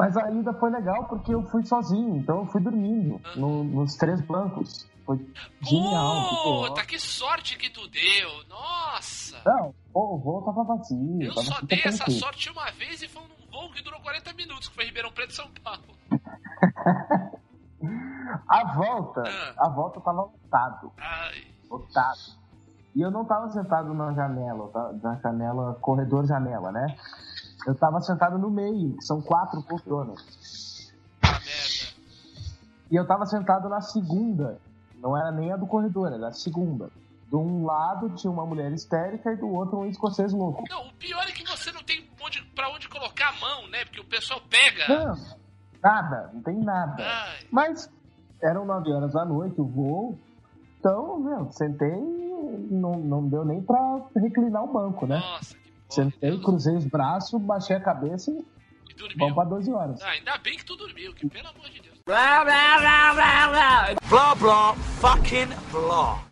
Mas a ida foi legal porque eu fui sozinho, então eu fui dormindo no- nos três bancos. Foi genial. ficou Puta, que sorte que tu deu! Nossa! Não, o voo tava vazio. Eu tava só dei essa tranquilo. sorte uma vez e foi num voo que durou 40 minutos, que foi Ribeirão Preto São Paulo. A volta, Ah. a volta tava lotado. Ai, Lotado. E eu não tava sentado na janela, na janela, corredor janela, né? Eu tava sentado no meio, são quatro poltronas. E eu tava sentado na segunda. Não era nem a do corredor, era a segunda. De um lado tinha uma mulher histérica e do outro um escocês louco. Não, o pior é que você não tem onde, pra onde colocar a mão, né? Porque o pessoal pega. Não, nada, não tem nada. Ai, Mas eram 9 horas da noite o voo. Então, meu, sentei e não, não deu nem pra reclinar o banco, né? nossa. Sentei, cruzei os braços, baixei a cabeça e E dormiu. vamos pra 12 horas. Ah, ainda bem que tu dormiu, que pelo amor de Deus. Blah, blah, blah, blah, blah. Blah, blah, fucking blah.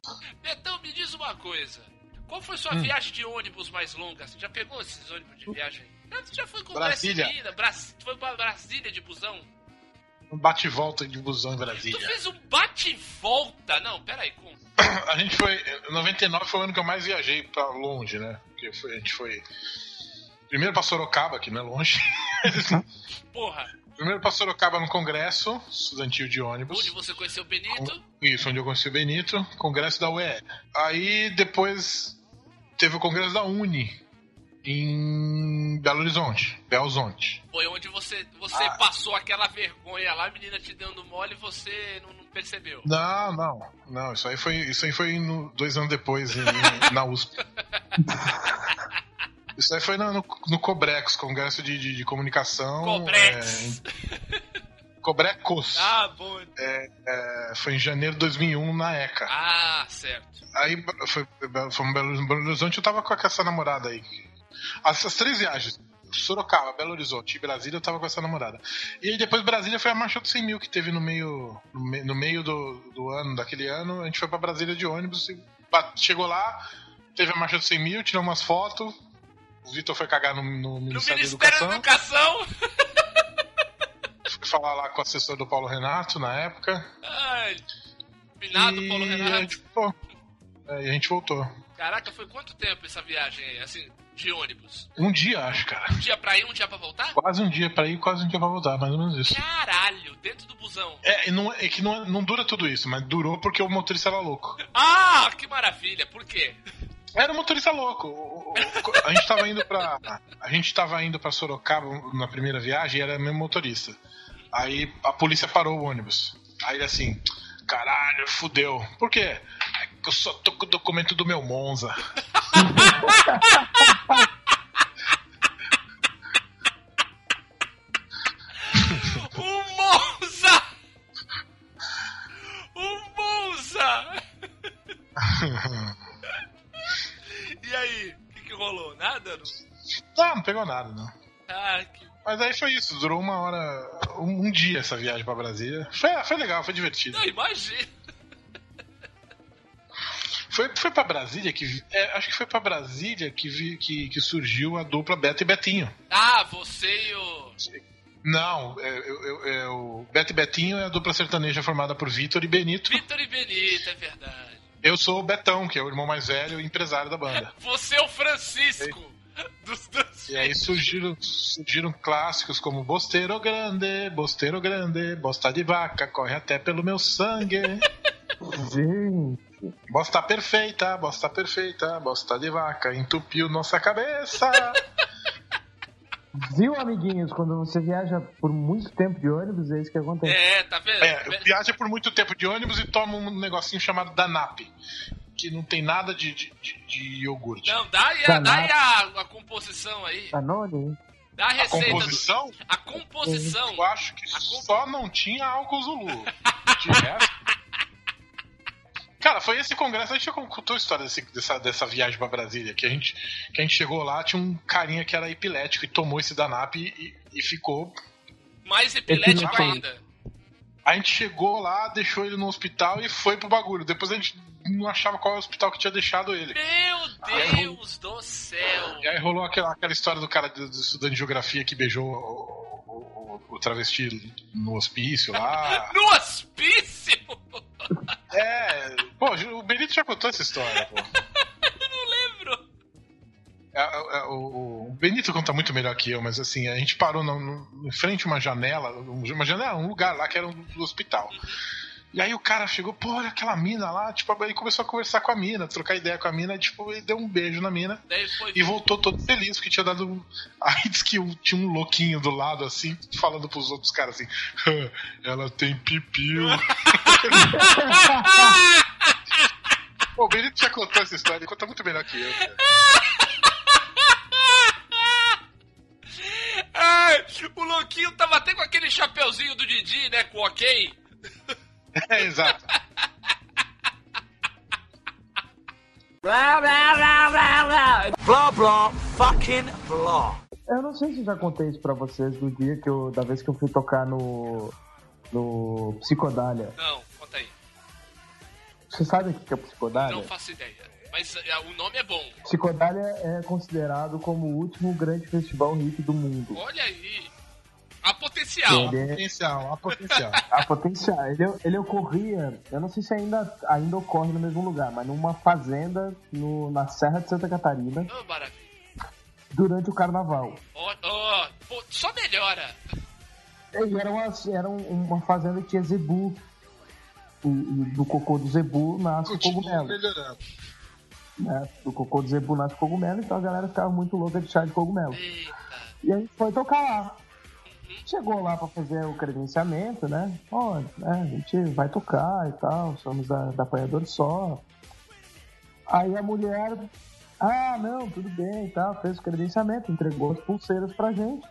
Betão, me diz uma coisa. Qual foi sua Hum. viagem de ônibus mais longa? Você já pegou esses ônibus de viagem? Você já foi com Brasília. Brasília? Bras... Foi pra Brasília de busão? Um bate e volta de busão em Tu Brasília. fez um bate e volta? Não, peraí, com. A gente foi. 99 foi o ano que eu mais viajei pra longe, né? Porque foi- a gente foi. Primeiro pra Sorocaba, que não é longe. Porra, Primeiro pra Sorocaba no congresso estudantil de ônibus. onde você conheceu o Benito? Isso, onde eu conheci o Benito, congresso da UE. Aí depois teve o congresso da Uni em Belo Horizonte, Belzonte. Foi onde você, você Ah. passou aquela vergonha lá, a menina te dando mole e você não, não percebeu. Não, não, não, isso aí foi, isso aí foi no- dois anos depois em- na USP. Isso aí foi no, no, no Cobrex, Congresso de, de, de Comunicação. Cobrex. é, em- Cobrecos. Ah, bom. É, foi em janeiro de 2001 na ECA. Ah, certo. Aí foi, foi Belo, Belo Horizonte, eu tava com essa namorada aí. Essas três viagens. Sorocaba, Belo Horizonte e Brasília, eu tava com essa namorada. E aí depois Brasília foi a marcha dos 100 mil que teve no meio, no, me- no meio do, do ano, daquele ano. A gente foi pra Brasília de ônibus e bate- chegou lá, teve a marcha dos 100 mil, tirou umas fotos. O Vitor foi cagar no, no No Ministério, Ministério da da Educação. Educação. que falar lá com o assessor do Paulo Renato na época. Ai, finado e Paulo Renato. gente voltou. É, e a gente voltou. Caraca, foi quanto tempo essa viagem aí, assim, de ônibus? Um dia, acho, cara. Um dia pra ir, um dia pra voltar? Quase um dia pra ir, quase um dia pra voltar, mais ou menos isso. Caralho, dentro do busão. É, e não, é que não, não dura tudo isso, mas durou porque o motorista era louco. Ah, que maravilha, por quê? Era um motorista louco. A gente tava indo pra. A gente tava indo pra Sorocaba na primeira viagem e era mesmo motorista. Aí a polícia parou o ônibus. Aí ele assim, caralho, fudeu. Por quê? Eu só tô com o documento do meu Monza. O Monza! O Monza! E aí, o que, que rolou? Nada? Não? Não, não pegou nada, não. Ah, que... Mas aí foi isso, durou uma hora, um, um dia essa viagem pra Brasília. Foi, foi legal, foi divertido. Não, imagina. Foi, foi pra Brasília que. é, acho que foi pra Brasília que, vi, que, que surgiu a dupla Beto e Betinho. Ah, você e o... Não, é, é, o Beto e Betinho é a dupla sertaneja formada por Vitor e Benito. Vitor e Benito, é verdade. Eu sou o Betão, que é o irmão mais velho e empresário da banda. Você é o Francisco dos dois. E aí surgiram, surgiram clássicos como Bosteiro Grande, Bosteiro Grande, Bosta de Vaca, corre até pelo meu sangue. Gente, Bosta perfeita, bosta perfeita, bosta de vaca, entupiu nossa cabeça. viu, amiguinhos? Quando você viaja por muito tempo de ônibus, é isso que acontece. É, tá vendo? É, viaja por muito tempo de ônibus e toma um negocinho chamado Danap, que não tem nada de, de, de- de iogurte. Não, dá aí, a, dá aí a, a composição aí. Danone? Dá a A receita. do- composição, A composição. eu acho que só não tinha álcool Zulu. De resto. Cara, foi esse congresso, a gente já contou a história desse- dessa, dessa viagem pra Brasília, que a, gente, que a gente chegou lá, tinha um carinha que era epilético e tomou esse Danap e, e- ficou Mais epilético ainda. A gente chegou lá, deixou ele no hospital e foi pro bagulho. Depois a gente não achava qual é o hospital que tinha deixado ele. Meu Deus do céu. E aí rolou aquela, aquela história do cara do, do estudante de geografia que beijou o, o- o- o travesti no hospício lá. No hospício? É, pô, o Benito já contou essa história, pô. Eu não lembro. É, é, é, o, o Benito conta muito melhor que eu, mas assim, a gente parou no, no- em frente a uma janela, uma janela, um lugar lá que era um do hospital. E aí o cara chegou, pô, olha aquela mina lá, tipo, aí começou a conversar com a mina, trocar ideia com a mina, e, tipo, ele deu um beijo na mina e voltou todo feliz, porque tinha dado. Aí disse que tinha um louquinho do lado, assim, falando pros outros caras assim, "Ah, ela tem pipiu. Pô, o Benito já contou essa história, ele conta muito melhor que eu. cara. Ai, o louquinho tava até com aquele chapeuzinho do Didi, né? Com ok. É, exato. Blah, blah, blah, blah, blah. Blah, blah, fucking blah. Eu não sei se já contei isso pra vocês do dia que eu. da vez que eu fui tocar no. no Psicodália. Não, conta aí. Você sabe o que é Psicodália? Não faço ideia. Mas é, o nome é bom. Psicodália é considerado como o último grande festival hippie do mundo. Olha aí. A potencial. Ele é- Potencial, há potencial. A potencial. Ele, ele ocorria, eu não sei se ainda, ainda ocorre no mesmo lugar, mas numa fazenda no, na Serra de Santa Catarina Oh, maravilha. durante o carnaval. Ó, pô, só melhora. E era uma, era um- uma fazenda que tinha zebu. E, e do cocô do zebu nasce o Continua cogumelo. melhorando. Né? Do cocô do zebu nasce o cogumelo, então a galera ficava muito louca de chá de cogumelo. E a gente foi tocar lá. Chegou lá pra fazer o credenciamento, né? Ó, né, a gente vai tocar e tal, somos da, da Apanhador Só. Aí a mulher, ah, não, tudo bem e tal, fez o credenciamento, entregou as pulseiras pra gente,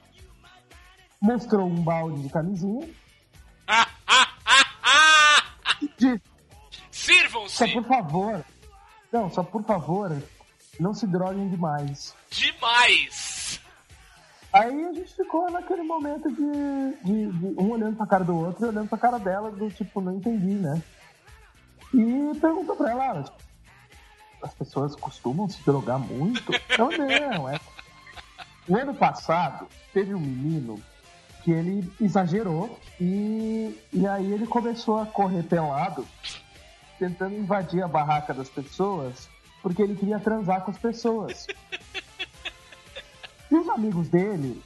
mostrou um balde de camisinha. e disse, só Sirvam-se por favor, não, só por favor, não se droguem demais. demais. Aí a gente ficou naquele momento de, de- de um olhando pra cara do outro e olhando pra cara dela, do tipo, não entendi, né? E perguntou pra ela, "Ah, as pessoas costumam se drogar muito? Não, não, é. O ano passado teve um menino que ele exagerou e, e aí ele começou a correr pelado, tentando invadir a barraca das pessoas, porque ele queria transar com as pessoas. Os amigos dele,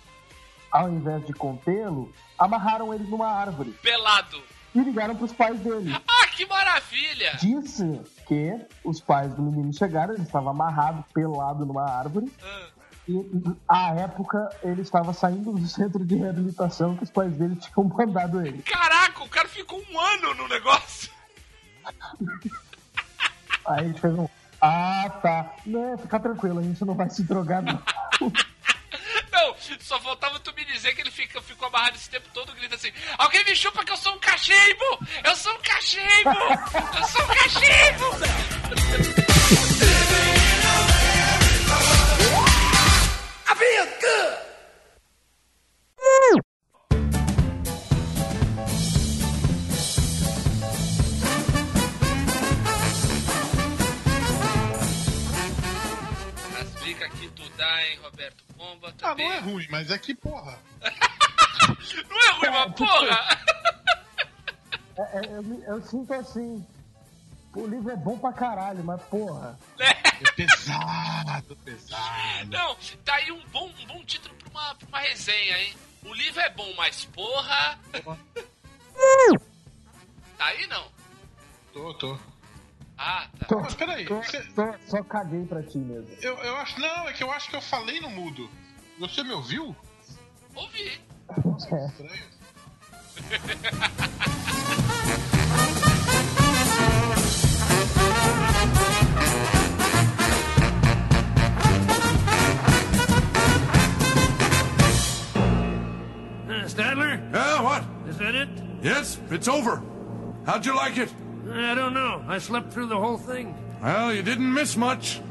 ao invés de contê-lo, amarraram ele numa árvore Pelado. e ligaram pros pais dele. Ah, que maravilha! Disse que os pais do menino chegaram, ele estava amarrado, pelado numa árvore. Ah, E à época ele estava saindo do centro de reabilitação que os pais dele tinham mandado ele. Caraca, o cara ficou um ano no negócio. Aí a gente fez um. Ah, tá. Não, fica tranquilo, a gente não vai se drogar, não. Não, só faltava tu me dizer que ele fica, ficou amarrado esse tempo todo, grita assim: Alguém me chupa que eu sou um cachimbo! Eu sou um cachimbo! Eu sou um cachimbo! I feel good. As dicas que tu dá, hein, Roberto Pomba? Ah, Também. não é ruim, mas é que, porra. Não é ruim, mas porra! É, é, eu, eu sinto assim. O livro é bom pra caralho, mas porra. É pesado, pesado. Não, tá aí um bom, um bom título pra uma, pra uma resenha, hein? O livro é bom, mas porra. Tá aí não? Tô, tô. Ah, tá. Tô, Mas peraí, tô- você- tô- só caguei pra ti mesmo. Eu, eu acho. Não, é que eu acho que eu falei no mudo. Você me ouviu? Ouvi. É. Estranho. Uh, Stadler? Yeah, what? Is that it? Yes, it's over. How'd you like it? I don't know. I slept through the whole thing. Well, you didn't miss much.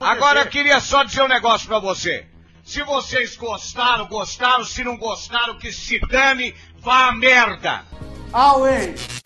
Agora eu queria só dizer um negócio pra você. Se vocês gostaram, gostaram. Se não gostaram, que se dane, vá a merda. Always.